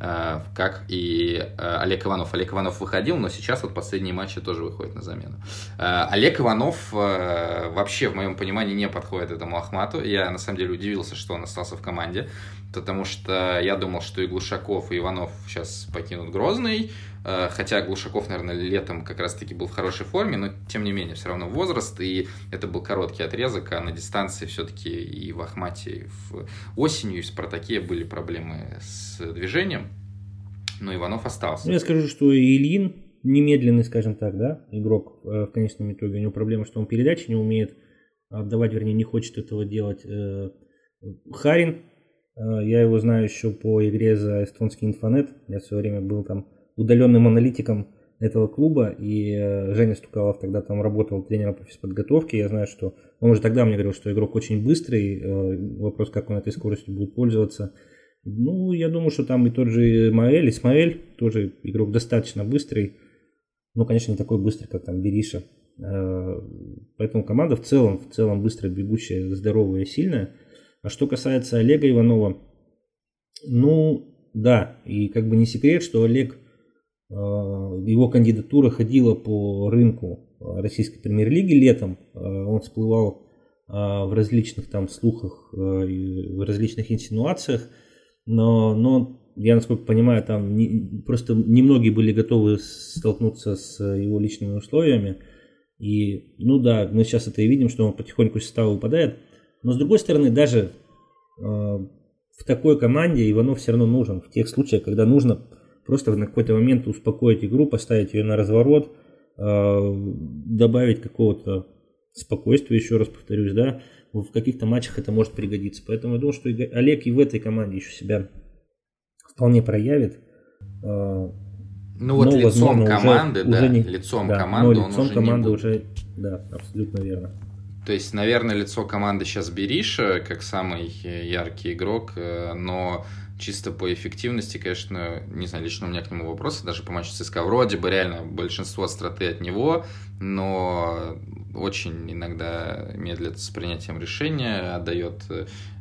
Как и Олег Иванов. Олег Иванов выходил, но сейчас вот последние матчи тоже выходит на замену. Олег Иванов вообще, в моем понимании, не подходит этому Ахмату. Я, на самом деле, удивился, что он остался в команде потому что я думал, что и Глушаков, и Иванов сейчас покинут Грозный, э, хотя Глушаков, наверное, летом как раз-таки был в хорошей форме, но тем не менее, все равно возраст, и это был короткий отрезок, а на дистанции все-таки и в Ахмате, и в осенью, и в Спартаке были проблемы с движением, но Иванов остался. Я скажу, что Ильин немедленный, скажем так, да, игрок э, в конечном итоге, у него проблема, что он передачи не умеет отдавать, вернее, не хочет этого делать. Э, Харин я его знаю еще по игре за эстонский инфонет. Я в свое время был там удаленным аналитиком этого клуба, и э, Женя Стукалов тогда там работал тренером по физподготовке. Я знаю, что он уже тогда мне говорил, что игрок очень быстрый. Э, вопрос, как он этой скоростью будет пользоваться. Ну, я думаю, что там и тот же Исмаэль, Исмаэль, тоже игрок достаточно быстрый. Ну, конечно, не такой быстрый, как там Бериша. Поэтому команда в целом, в целом быстро бегущая, здоровая, сильная. А что касается Олега Иванова, ну да, и как бы не секрет, что Олег, э, его кандидатура ходила по рынку российской премьер-лиги летом, э, он всплывал э, в различных там слухах, в различных инсинуациях, но, но я, насколько понимаю, там не, просто немногие были готовы столкнуться с его личными условиями. И, ну да, мы сейчас это и видим, что он потихоньку состава выпадает. Но с другой стороны, даже э, в такой команде Иванов все равно нужен. В тех случаях, когда нужно просто на какой-то момент успокоить игру, поставить ее на разворот, э, добавить какого-то спокойствия, еще раз повторюсь, да, в каких-то матчах это может пригодиться. Поэтому я думаю, что Олег и в этой команде еще себя вполне проявит. Э, Ну вот но, лицом возможно, команды, уже, да, уже не, лицом да, команды но он лицом уже команды не будет. уже, да, абсолютно верно. То есть, наверное, лицо команды сейчас Бериша, как самый яркий игрок, э, но чисто по эффективности, конечно, не знаю, лично у меня к нему вопросы, даже по матчу ЦСКА. Вроде бы реально большинство страты от него, но очень иногда медлит с принятием решения, отдает,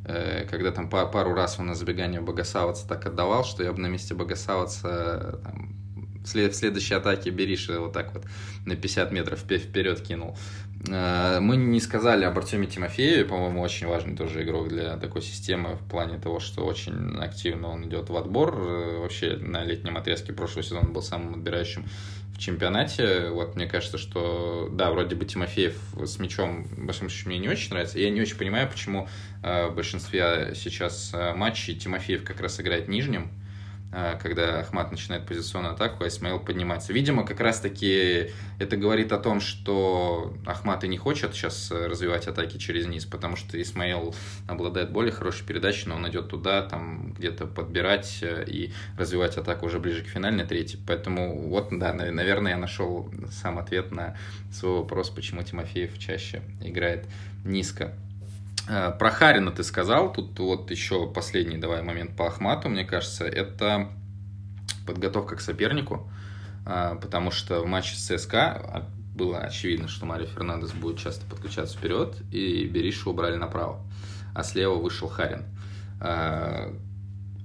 э, когда там пару раз он на забегание Богосавца так отдавал, что я бы на месте Богосавца там, в следующей атаке Бериша вот так вот на 50 метров вперед кинул. Э, мы не сказали об Артеме Тимофееве, по-моему, очень важный тоже игрок для такой системы в плане того, что очень активно он идет в отбор. Э, вообще на летнем отрезке прошлого сезона был самым отбирающим в чемпионате. Вот мне кажется, что да, вроде бы Тимофеев с мячом, в большом счете, мне не очень нравится. Я не очень понимаю, почему э, в большинстве сейчас матчей Тимофеев как раз играет нижним когда Ахмат начинает позиционную атаку, а Исмаил поднимается. Видимо, как раз-таки это говорит о том, что Ахмат и не хочет сейчас развивать атаки через низ, потому что Исмаил обладает более хорошей передачей, но он идет туда, там где-то подбирать и развивать атаку уже ближе к финальной трети. Поэтому вот, да, наверное, я нашел сам ответ на свой вопрос, почему Тимофеев чаще играет низко. Про Харина ты сказал, тут вот еще последний давай момент по Ахмату, мне кажется, это подготовка к сопернику, потому что в матче с ЦСКА было очевидно, что Марио Фернандес будет часто подключаться вперед, и Беришу убрали направо, а слева вышел Харин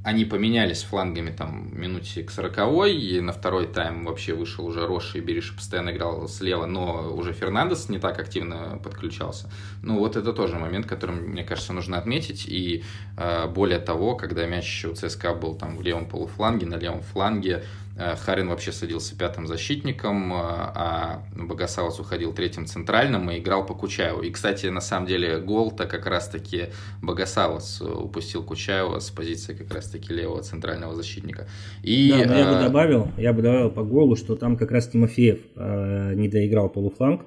они поменялись флангами там минуте к 40 и на второй тайм вообще вышел уже Роша и Бериша постоянно играл слева, но уже Фернандес не так активно подключался. Ну вот это тоже момент, который, мне кажется, нужно отметить. И э, более того, когда мяч у ЦСКА был там в левом полуфланге, на левом фланге, Харин вообще садился пятым защитником, а Богосавец уходил третьим центральным и играл по Кучаеву. И, кстати, на самом деле гол-то как раз-таки Богосавец упустил Кучаева с позиции как раз-таки левого центрального защитника. И, да, но я бы добавил, я бы добавил по голу, что там как раз Тимофеев э, не доиграл полуфланг.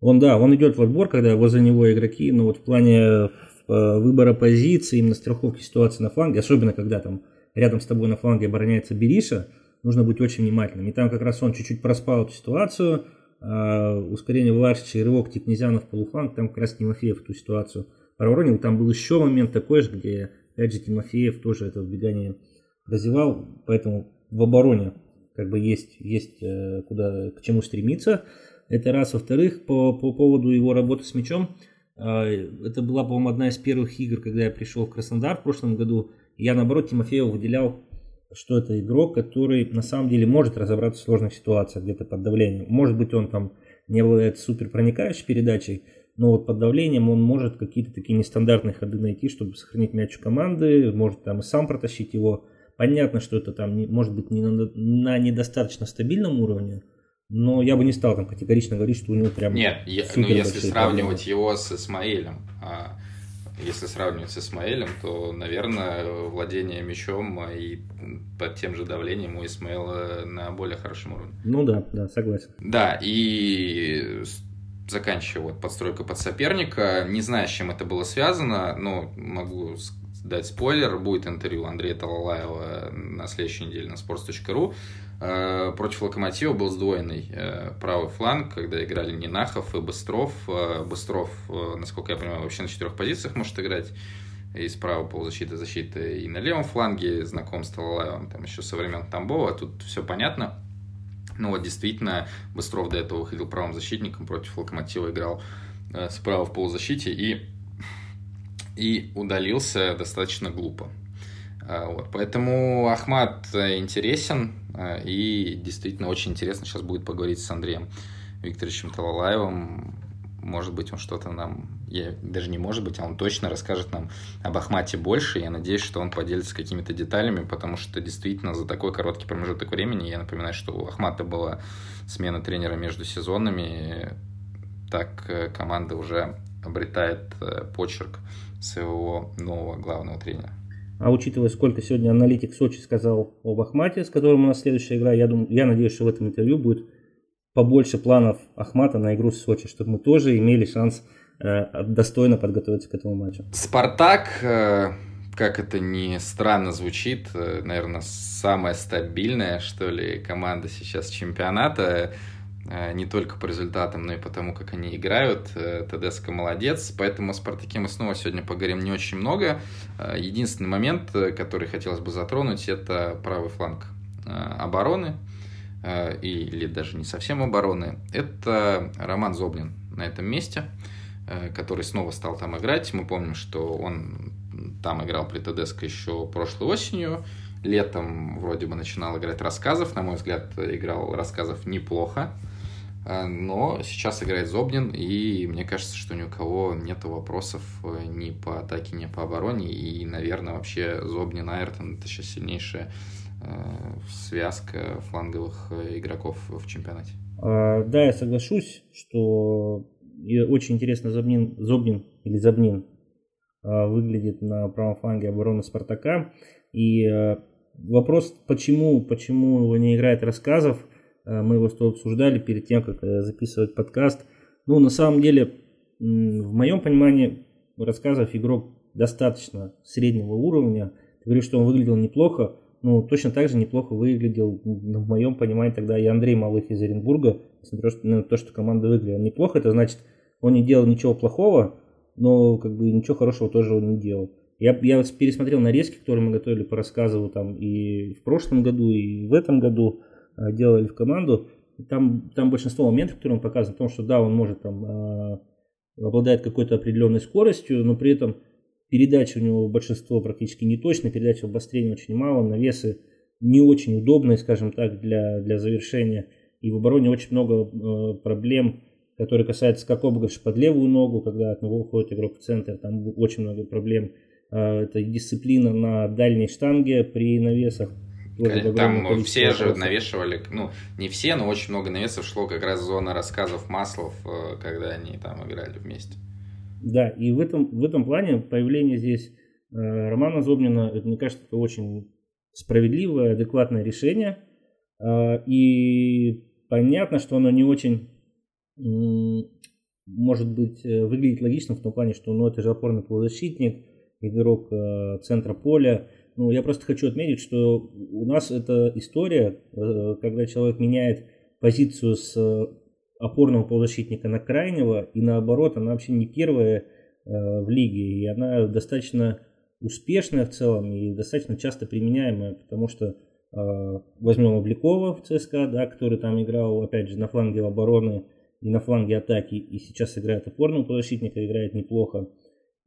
Он, да, он идет в отбор, когда возле него игроки, но вот в плане выбора позиции, именно страховки ситуации на фланге, особенно когда там рядом с тобой на фланге обороняется Бериша, нужно быть очень внимательным. И там как раз он чуть-чуть проспал эту ситуацию, э, ускорение Влашича и рывок Типнезяна в полуфланг, там как раз Тимофеев эту ситуацию проворонил. Там был еще момент такой же, где, опять же, Тимофеев тоже это вбегание развивал, поэтому в обороне как бы есть, есть э, куда, к чему стремиться. Это раз. Во-вторых, по, по поводу его работы с мячом, э, это была, по-моему, одна из первых игр, когда я пришел в Краснодар в прошлом году. Я, наоборот, Тимофеева выделял что это игрок, который на самом деле может разобраться в сложных ситуациях где-то под давлением. Может быть, он там не обладает супер проникающей передачей, но вот под давлением он может какие-то такие нестандартные ходы найти, чтобы сохранить мяч у команды, может там и сам протащить его. Понятно, что это там не, может быть не на, на недостаточно стабильном уровне, но я бы не стал там категорично говорить, что у него прям Нет, я, ну если сравнивать проблемы. его с Исмаилем, а, если сравнивать с Исмаэлем, то, наверное, владение мячом и под тем же давлением у Исмаэла на более хорошем уровне. Ну да, да, согласен. Да, и заканчивая вот подстройку под соперника, не знаю, с чем это было связано, но могу дать спойлер, будет интервью Андрея Талалаева на следующей неделе на sports.ru. Э, против Локомотива был сдвоенный э, правый фланг, когда играли Нинахов и Быстров. Э, Быстров, насколько я понимаю, вообще на четырех позициях может играть. И справа полузащиты, защиты и на левом фланге знаком с Талалаевым, там еще со времен Тамбова, тут все понятно. Ну вот действительно, Быстров до этого выходил правым защитником, против Локомотива играл справа в полузащите и, и удалился достаточно глупо. Вот, поэтому Ахмат интересен, а, и действительно очень интересно сейчас будет поговорить с Андреем Викторовичем Талалаевым. Может быть, он что-то нам, я, даже не может быть, а он точно расскажет нам об Ахмате больше. Я надеюсь, что он поделится какими-то деталями, потому что действительно за такой короткий промежуток времени, я напоминаю, что у Ахмата была смена тренера между сезонами, так э, команда уже обретает э, почерк своего нового главного тренера. А учитывая, сколько сегодня аналитик Сочи сказал об Ахмате, с которым у нас следующая игра, я, думаю, я надеюсь, что в этом интервью будет побольше планов Ахмата на игру с Сочи, чтобы мы тоже имели шанс э, достойно подготовиться к этому матчу. Спартак, э, как это ни странно звучит, э, наверное, самая стабильная, что ли, команда сейчас чемпионата. Э, не только по результатам, но и по тому, как они играют. Э, ТДСК молодец, поэтому о «Спартаке» мы снова сегодня поговорим не очень много. Единственный момент, который хотелось бы затронуть, это правый фланг обороны, или даже не совсем обороны. Это Роман Зоблин на этом месте, который снова стал там играть. Мы помним, что он там играл при ТДСК еще прошлой осенью. Летом вроде бы начинал играть рассказов. На мой взгляд, играл рассказов неплохо. А, но сейчас играет Зобнин, и мне кажется, что ни у кого нет вопросов э, ни по атаке, ни по обороне. И, наверное, вообще Зобнин Айртон это сейчас сильнейшая э, связка фланговых э, игроков в чемпионате. А, да, я соглашусь, что очень интересно Зобнин, Зобнин или Забнин Э, выглядит на правом фланге обороны Спартака. И вопрос, почему, почему его не играет рассказов, мы его с тобой обсуждали перед тем, как записывать подкаст. Ну, на самом деле, в моем понимании, рассказов игрок достаточно среднего уровня. Ты говоришь, что он выглядел неплохо, ну, точно так же неплохо выглядел, в моем понимании, тогда и Андрей Малых из Оренбурга, несмотря на то, что команда выглядела неплохо, это значит, он не делал ничего плохого, но как бы ничего хорошего тоже он не делал. Я, я пересмотрел нарезки, которые мы готовили по рассказу там и в прошлом году, и в этом году делали в команду. Там, там большинство моментов, которые он показывает, о том, что да, он может там а, обладает какой-то определенной скоростью, но при этом передача у него большинство практически не точно, передача обострения очень мало, навесы не очень удобные, скажем так, для, для завершения. И в обороне очень много э, проблем который касается как обыгрыш под левую ногу, когда от него уходит игрок в центр, там очень много проблем. А, это дисциплина на дальней штанге при навесах. Там все же вопросов. навешивали, ну, не все, но очень много навесов шло как раз зона рассказов Маслов, э, когда они там играли вместе. Да, и в этом, в этом плане появление здесь э, Романа Зобнина, это, мне кажется, это очень справедливое, адекватное решение. Э, и понятно, что оно не очень может быть, э, выглядит логично в том плане, что ну, это же опорный полузащитник, игрок э, центра поля. Ну, я просто хочу отметить, что у нас эта история, э, когда человек меняет позицию с опорного полузащитника на крайнего, и наоборот, она вообще не первая в лиге, и она достаточно успешная в целом и достаточно часто применяемая, потому что возьмем Обликова в ЦСКА, да, который там играл, опять же, на фланге обороны, и на фланге атаки, и сейчас играет опорного полузащитника, играет неплохо.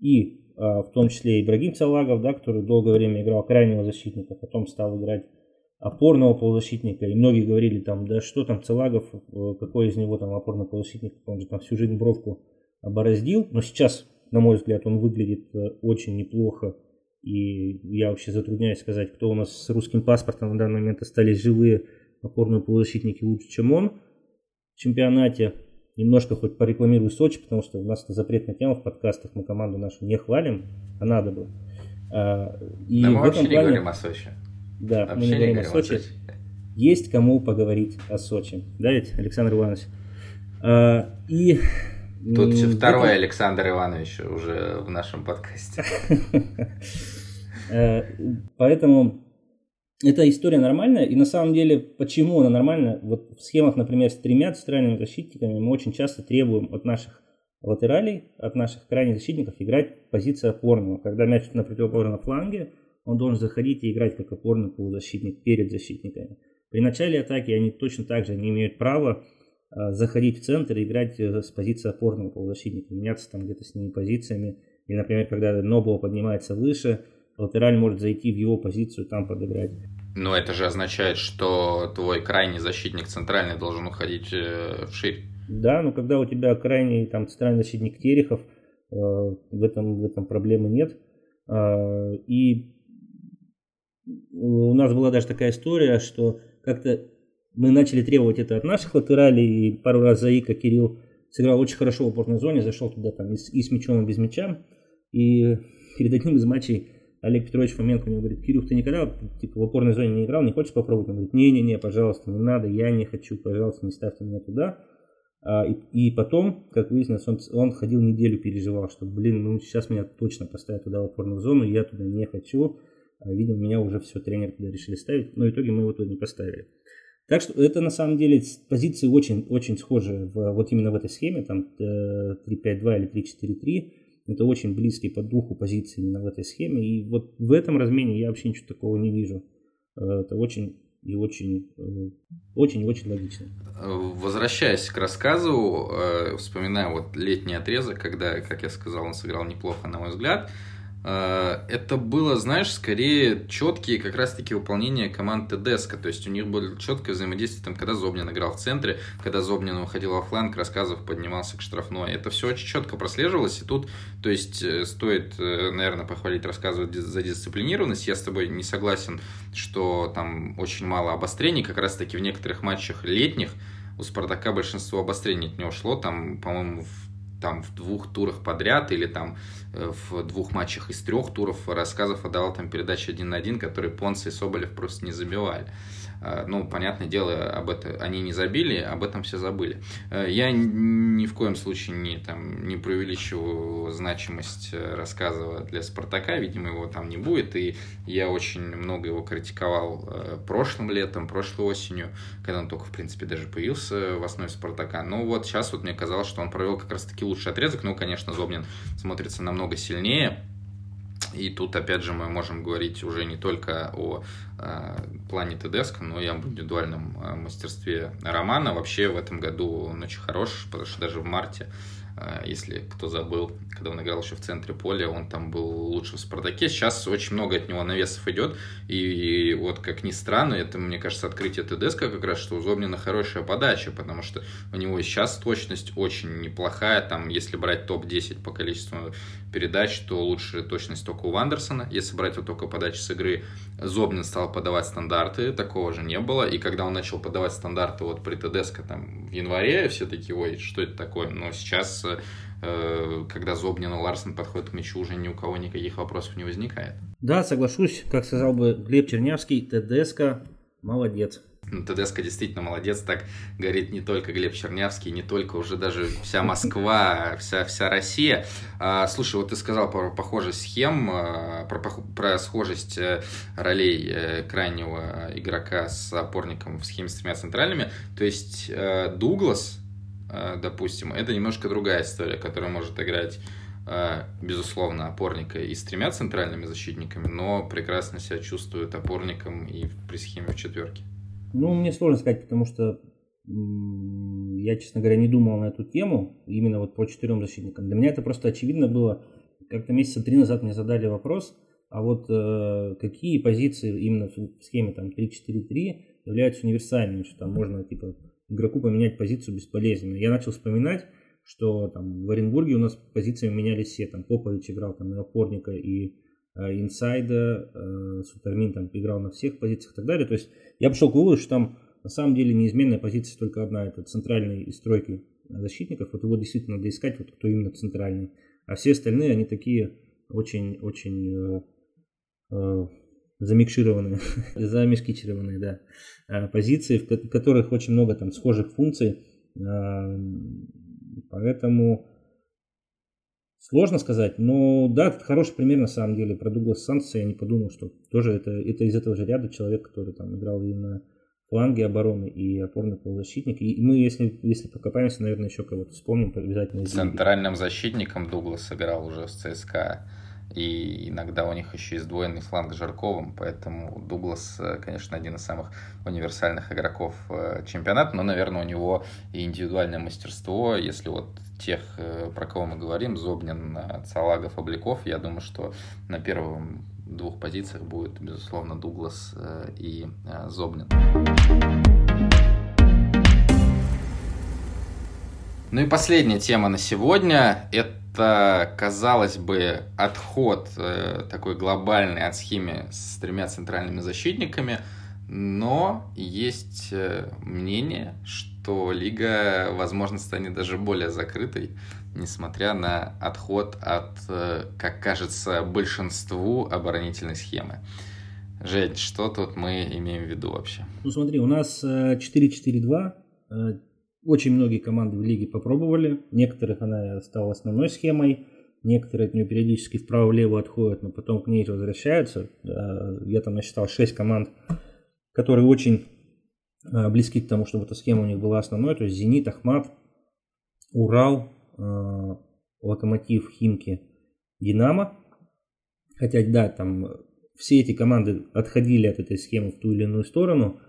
И а, в том числе Ибрагим Салагов, да, который долгое время играл крайнего защитника, потом стал играть опорного полузащитника. И многие говорили там, да что там Целагов, э, какой из него там опорный полузащитник, он же там всю жизнь бровку обороздил. Но сейчас, на мой взгляд, он выглядит э, очень неплохо. И я вообще затрудняюсь сказать, кто у нас с русским паспортом на данный момент остались живые опорные полузащитники лучше, чем он в чемпионате немножко хоть порекламирую Сочи, потому что у нас это запретная тема в подкастах, мы команду нашу не хвалим, а надо бы. А, и да мы вообще плане, не говорим о Сочи. Да, вообще мы не, не говорим, о Сочи. о Сочи. Есть кому поговорить о Сочи. Да ведь, Александр Иванович? А, и Тут второй этом... Александр Иванович уже в нашем подкасте. А, (laughs) поэтому эта история нормальная, и на самом деле, почему она нормальная? Вот в схемах, например, с тремя центральными защитниками мы очень часто требуем от наших латералей, от наших крайних защитников играть позиция опорного. Когда мяч на противоположном фланге, он должен заходить и играть как опорный полузащитник перед защитниками. При начале атаки они точно так же не имеют права а, заходить в центр и играть э, с позиции опорного полузащитника, меняться там где-то с ними позициями. Или, например, когда Нобл поднимается выше, латераль может зайти в его позицию, там подыграть. Но это же означает, что твой крайний защитник центральный должен уходить э, вширь. Да, но когда у тебя крайний там центральный защитник Терехов, э, в этом, в этом проблемы нет. Э, и у нас была даже такая история, что как-то мы начали требовать это от наших латералей, и пару раз Заика Кирилл сыграл очень хорошо в опорной зоне, зашел туда там и с, и с мячом, и без мяча. И перед одним из матчей Олег Петрович Фоменко мне говорит, Кирюх, ты никогда типа, в опорной зоне не играл, не хочешь попробовать? Он говорит, не-не-не, пожалуйста, не надо, я не хочу, пожалуйста, не ставьте меня туда. А, и, и потом, как выяснилось, он, он ходил неделю, переживал, что, блин, ну сейчас меня точно поставят туда в опорную зону, я туда не хочу. А, видимо, меня уже все, тренер туда решили ставить, но в итоге мы его туда не поставили. Так что это на самом деле позиции очень, очень схожи в, вот именно в этой схеме, там 3-5-2 э, или 3-4-3. Это очень близкие по духу позиции именно в этой схеме. И вот в этом размене я вообще ничего такого не вижу. Э, это очень и очень, э, очень и очень логично. Возвращаясь к рассказу, вспоминаю вот летний отрезок, когда, как я сказал, он сыграл неплохо, на мой взгляд. Э, это было, знаешь, скорее четкие как раз-таки выполнения команд ТДСК. То есть у них было четкое взаимодействие, там, когда Зобнин играл в центре, когда Зобнин уходил во фланг, рассказов поднимался к штрафной. Это все очень четко прослеживалось. И тут, то есть, э, стоит, э, наверное, похвалить рассказывать за дисциплинированность. Я с тобой не согласен, что там очень мало обострений. Как раз-таки в некоторых матчах летних у Спартака большинство обострений от него шло. Там, по-моему, в там в двух турах подряд или там э, в двух матчах из трех туров рассказов отдавал там передачи один на один, которые Понце и Соболев просто не забивали. А, ну, понятное дело, об этом они не забили, об этом все забыли. Э, я ни в коем случае не, там, не преувеличиваю значимость э, рассказа для Спартака, видимо, его там не будет, и я очень много его критиковал э, прошлым летом, прошлой осенью, когда он только, в принципе, даже появился в основе Спартака. Но вот сейчас вот мне казалось, что он провел как раз-таки лучший отрезок, ну, конечно, Зобнин смотрится намного сильнее, и тут, опять же, мы можем говорить уже не только о э, плане ТДСК, но и об индивидуальном э, мастерстве Романа. Вообще в этом году он очень хорош, потому что даже в марте а, если кто забыл, когда он играл еще в центре поля, он там был лучше в «Спартаке». Сейчас очень много от него навесов идет, и вот как ни странно, это, мне кажется, открытие ТДСК как раз, что у Зобнина хорошая подача, потому что у него сейчас точность очень неплохая, там, если брать топ-10 по количеству передач, то лучше точность только у Вандерсона, если брать вот только подачи с игры, Зобнин стал подавать стандарты, такого же не было, и когда он начал подавать стандарты вот при ТДСК там в январе, все такие, ой, что это такое, но сейчас Э, когда Зобнин и Ларсен подходят к мячу, уже ни у кого никаких вопросов не возникает. Да, соглашусь, как сказал бы Глеб Чернявский, ТДСК молодец. Ну, ТДСК действительно молодец, так говорит не только Глеб Чернявский, не только уже даже вся Москва, (laughs) вся, вся Россия. А, слушай, вот ты сказал про похожесть схем, а, про, про схожесть э, ролей э, крайнего игрока с опорником в схеме с тремя центральными. То есть Дуглас, Э, допустим, это немножко другая история, которая может играть безусловно, опорника и с тремя центральными защитниками, но прекрасно себя чувствует опорником и при схеме в четверке. Ну, мне сложно сказать, потому что я, честно говоря, не думал на эту тему, именно вот по четырем защитникам. Для меня это просто очевидно было. Как-то месяца три назад мне задали вопрос, а вот э, какие позиции именно в схеме там 3-4-3 являются универсальными, что там можно типа игроку поменять позицию бесполезно. Я начал вспоминать, что там в Оренбурге у нас позиции менялись все. Там Попович играл там и опорника, и инсайда, э, Сутармин там играл на всех позициях и так далее. То есть я пришел к выводу, что там на самом деле неизменная позиция только одна. Это центральный из стройки защитников. Вот его действительно надо искать, вот кто именно центральный. А все остальные, они такие очень-очень э, э, замикшированные, (laughs) замешкичированные, да, а, позиции, в которых очень много там схожих функций, а, поэтому сложно сказать, но да, это хороший пример на самом деле про Дуглас Санса, я не подумал, что тоже это, это из этого же ряда человек, который там играл и на фланге обороны и опорный полузащитник. И мы, если, если покопаемся, наверное, еще кого-то вспомним обязательно. Центральным защитником Дуглас играл уже в ЦСКА. И иногда у них еще и сдвоенный фланг с Жарковым, поэтому Дуглас, э, конечно, один из самых универсальных игроков э, чемпионата, но, наверное, у него и индивидуальное мастерство, если вот тех, э, про кого мы говорим, Зобнин, Цалагов, Обликов, я думаю, что на первом двух позициях будет, безусловно, Дуглас и Зобнин. Ну и последняя тема на сегодня – это, казалось бы, отход э, такой глобальный от схемы с тремя центральными защитниками, но есть э, мнение, что лига, возможно, станет даже более закрытой, несмотря на отход от, э, как кажется, большинству оборонительной схемы. Жень, что тут мы имеем в виду вообще? Ну смотри, у нас 4-4-2, очень многие команды в лиге попробовали. Некоторых она стала основной схемой. Некоторые от нее периодически вправо-влево отходят, но потом к ней возвращаются. Я там насчитал 6 команд, которые очень а, близки к тому, чтобы эта схема у них была основной. То есть Зенит, Ахмат, Урал, а, Локомотив, Химки, Динамо. Хотя, да, там все эти команды отходили от этой схемы в ту или иную сторону.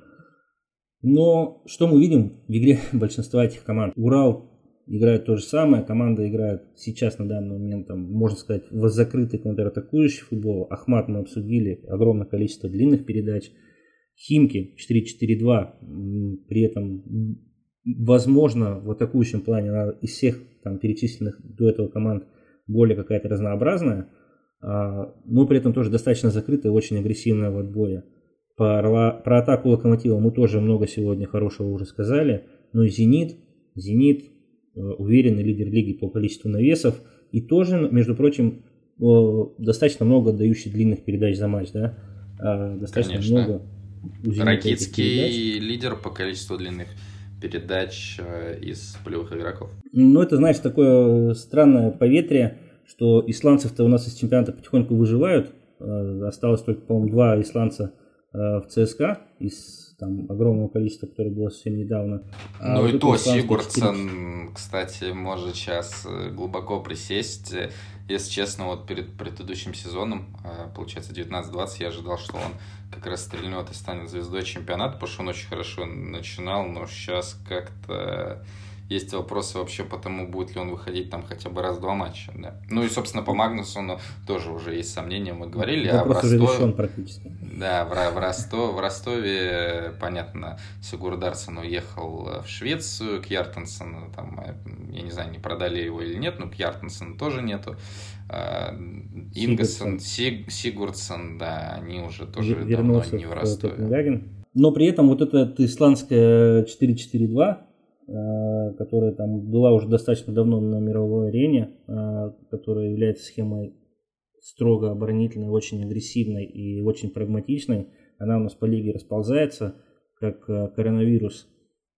Но что мы видим в игре (laughs) большинства этих команд? Урал играет то же самое, команда играет сейчас на данный момент, там, можно сказать, в закрытый контратакующий футбол. Ахмат мы обсудили, огромное количество длинных передач. Химки 4-4-2, при этом, возможно, в атакующем плане она из всех там, перечисленных до этого команд более какая-то разнообразная, а, но при этом тоже достаточно закрытая очень агрессивная в отборе. Про, про атаку Локомотива мы тоже много сегодня хорошего уже сказали. Ну и Зенит, Зенит э, уверенный лидер лиги по количеству навесов и тоже, между прочим, достаточно много отдающий длинных передач за матч, да? А, достаточно Конечно. много. Ракитский лидер по количеству длинных передач э, из полевых игроков. Ну, это, знаешь, такое странное поветрие, что исландцев-то у нас из чемпионата потихоньку выживают. Э, осталось только, по-моему, два исландца э, в ЦСКА из там, огромного количества, которое было совсем недавно. А ну вот и то Сигурдсон, кстати, может сейчас глубоко присесть. Если честно, вот перед предыдущим сезоном, получается, 19-20, я ожидал, что он как раз стрельнет и станет звездой чемпионата, потому что он очень хорошо начинал, но сейчас как-то есть вопросы вообще по тому, будет ли он выходить там хотя бы раз-два матча. Да. Ну и, собственно, по Магнусону тоже уже есть сомнения, мы говорили. Вопрос а в Ростове, практически. Да, в, в, Ростов, в Ростове, понятно, Сигурдарсон уехал в Швецию, к Яртенсону, там, я не знаю, не продали его или нет, но к Яртенсону тоже нету. А, Ингассон, Сиг, Сигурдсон, да, они уже тоже Вернулся давно не в Ростове. Но при этом вот эта исландская 4-4-2, Э, которая там была уже достаточно давно на мировой арене, э, которая является схемой строго оборонительной, очень агрессивной и очень прагматичной. Она у нас по лиге расползается, как э, коронавирус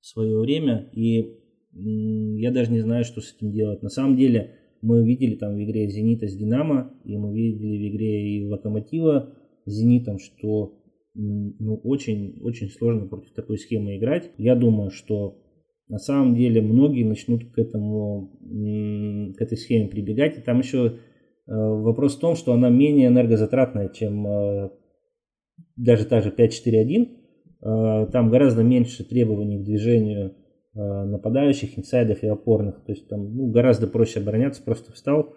в свое время. И я даже не знаю, что с этим делать. На самом деле мы видели там в игре Зенита с Динамо, и мы видели в игре и Локомотива с Зенитом, что ну, очень, очень сложно против такой схемы играть. Я думаю, что на самом деле многие начнут к этому, к этой схеме прибегать. И там еще э, вопрос в том, что она менее энергозатратная, чем э, даже та же 5.4.1. Э, там гораздо меньше требований к движению нападающих, инсайдов и опорных. То есть там ну, гораздо проще обороняться, просто встал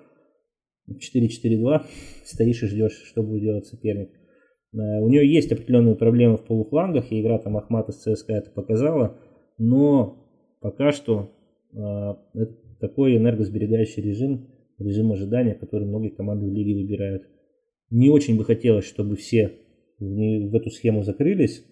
4-4-2, (laughs) стоишь и ждешь, что будет делать соперник. У нее есть определенные проблемы в полуфлангах, и игра там Ахмата с ЦСКА это показала, но Пока что э, это такой энергосберегающий режим, режим ожидания, который многие команды в лиге выбирают. Не очень бы хотелось, чтобы все в, в эту схему закрылись,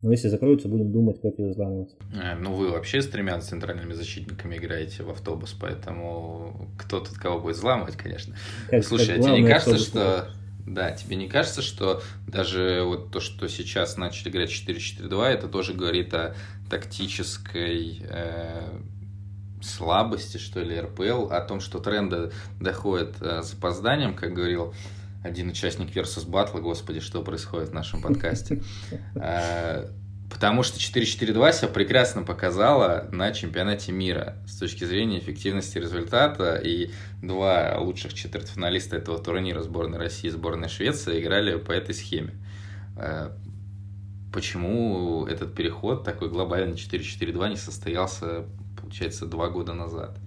но если закроются, будем думать, как ее взламывать. А, ну, вы вообще с тремя центральными защитниками играете в автобус, поэтому кто тут кого будет взламывать, конечно. Как, Слушай, как а тебе не кажется, что... Да, тебе не кажется, что даже вот то, что сейчас начали играть 4-4-2, это тоже говорит о тактической э, слабости, что ли, РПЛ, о том, что тренды доходят э, с запозданием, как говорил один участник Versus Battle, господи, что происходит в нашем подкасте. (laughs) Потому что 4-4-2 себя прекрасно показала на чемпионате мира с точки зрения эффективности результата. И два лучших четвертьфиналиста этого турнира, сборной России и сборной Швеции, играли по этой схеме. Э, почему этот переход такой глобальный 4-4-2 не состоялся, получается, два года назад?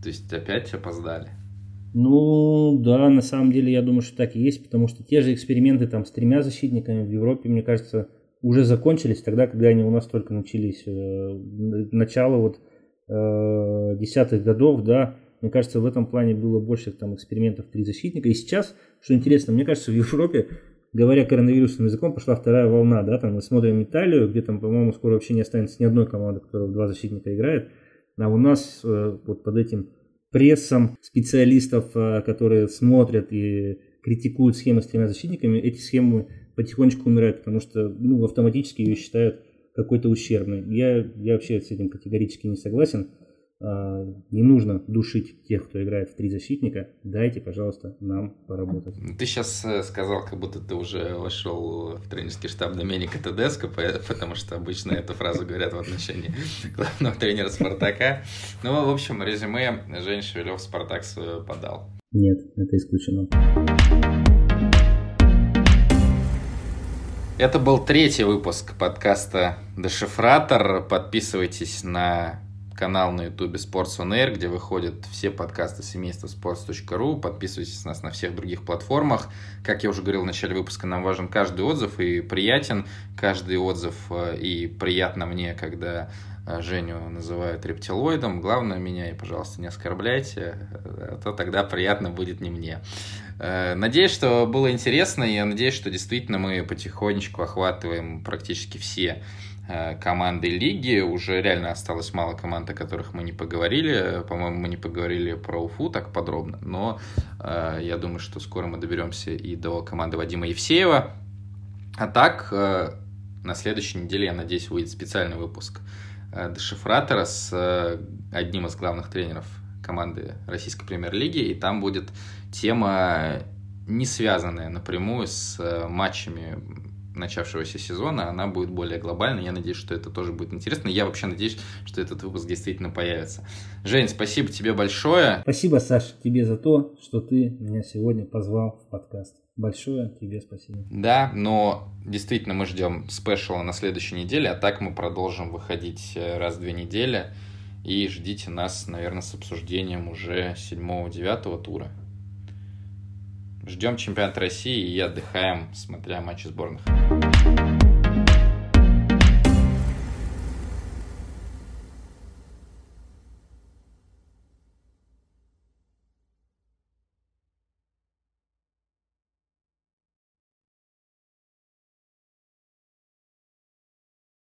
То есть опять опоздали. Ну, да, на самом деле я думаю, что так и есть, потому что те же эксперименты там с тремя защитниками в Европе, мне кажется, уже закончились тогда, когда они у нас только начались. Э, начало вот э, десятых годов, да, мне кажется, в этом плане было больше там экспериментов три защитника. И сейчас, что интересно, мне кажется, в Европе, говоря коронавирусным языком, пошла вторая волна, да, там мы смотрим Италию, где там, по-моему, скоро вообще не останется ни одной команды, которая в два защитника играет, а у нас э, вот под этим прессом специалистов, которые смотрят и критикуют схемы с тремя защитниками, эти схемы потихонечку умирает, потому что ну, автоматически ее считают какой-то ущербный. Я, я вообще с этим категорически не согласен. А, не нужно душить тех, кто играет в три защитника. Дайте, пожалуйста, нам поработать. Ты сейчас э, сказал, как будто ты уже вошел в тренерский штаб Доменика Тедеско, потому что обычно эту фразу говорят в отношении главного тренера Спартака. Ну, в общем, резюме Жень Шевелев Спартак свое подал. Нет, это исключено. Это был третий выпуск подкаста «Дешифратор». Подписывайтесь на канал на ютубе Sports On Air, где выходят все подкасты семейства sports.ru. Подписывайтесь на нас на всех других платформах. Как я уже говорил в начале выпуска, нам важен каждый отзыв и приятен каждый отзыв. Э, и приятно мне, когда э, Женю называют рептилоидом. Главное, меня и, пожалуйста, не оскорбляйте, а то тогда приятно будет не мне. Э, надеюсь, что было интересно, и я надеюсь, что действительно мы потихонечку охватываем практически все Э, команды лиги. Уже реально осталось мало команд, о которых мы не поговорили. По-моему, мы не поговорили про Уфу так подробно, но э, я думаю, что скоро мы доберемся и до команды Вадима Евсеева. А так, э, на следующей неделе, я надеюсь, выйдет специальный выпуск э, Дешифратора с э, одним из главных тренеров команды Российской Премьер-лиги, и там будет тема не связанная напрямую с э, матчами начавшегося сезона, она будет более глобальной. Я надеюсь, что это тоже будет интересно. Я вообще надеюсь, что этот выпуск действительно появится. Жень, спасибо тебе большое. Спасибо, Саша, тебе за то, что ты меня сегодня позвал в подкаст. Большое тебе спасибо. Да, но действительно мы ждем спешала на следующей неделе, а так мы продолжим выходить э, раз в две недели. И ждите нас, наверное, с обсуждением уже 7-9 тура. Ждем чемпионат России и отдыхаем, смотря матчи сборных.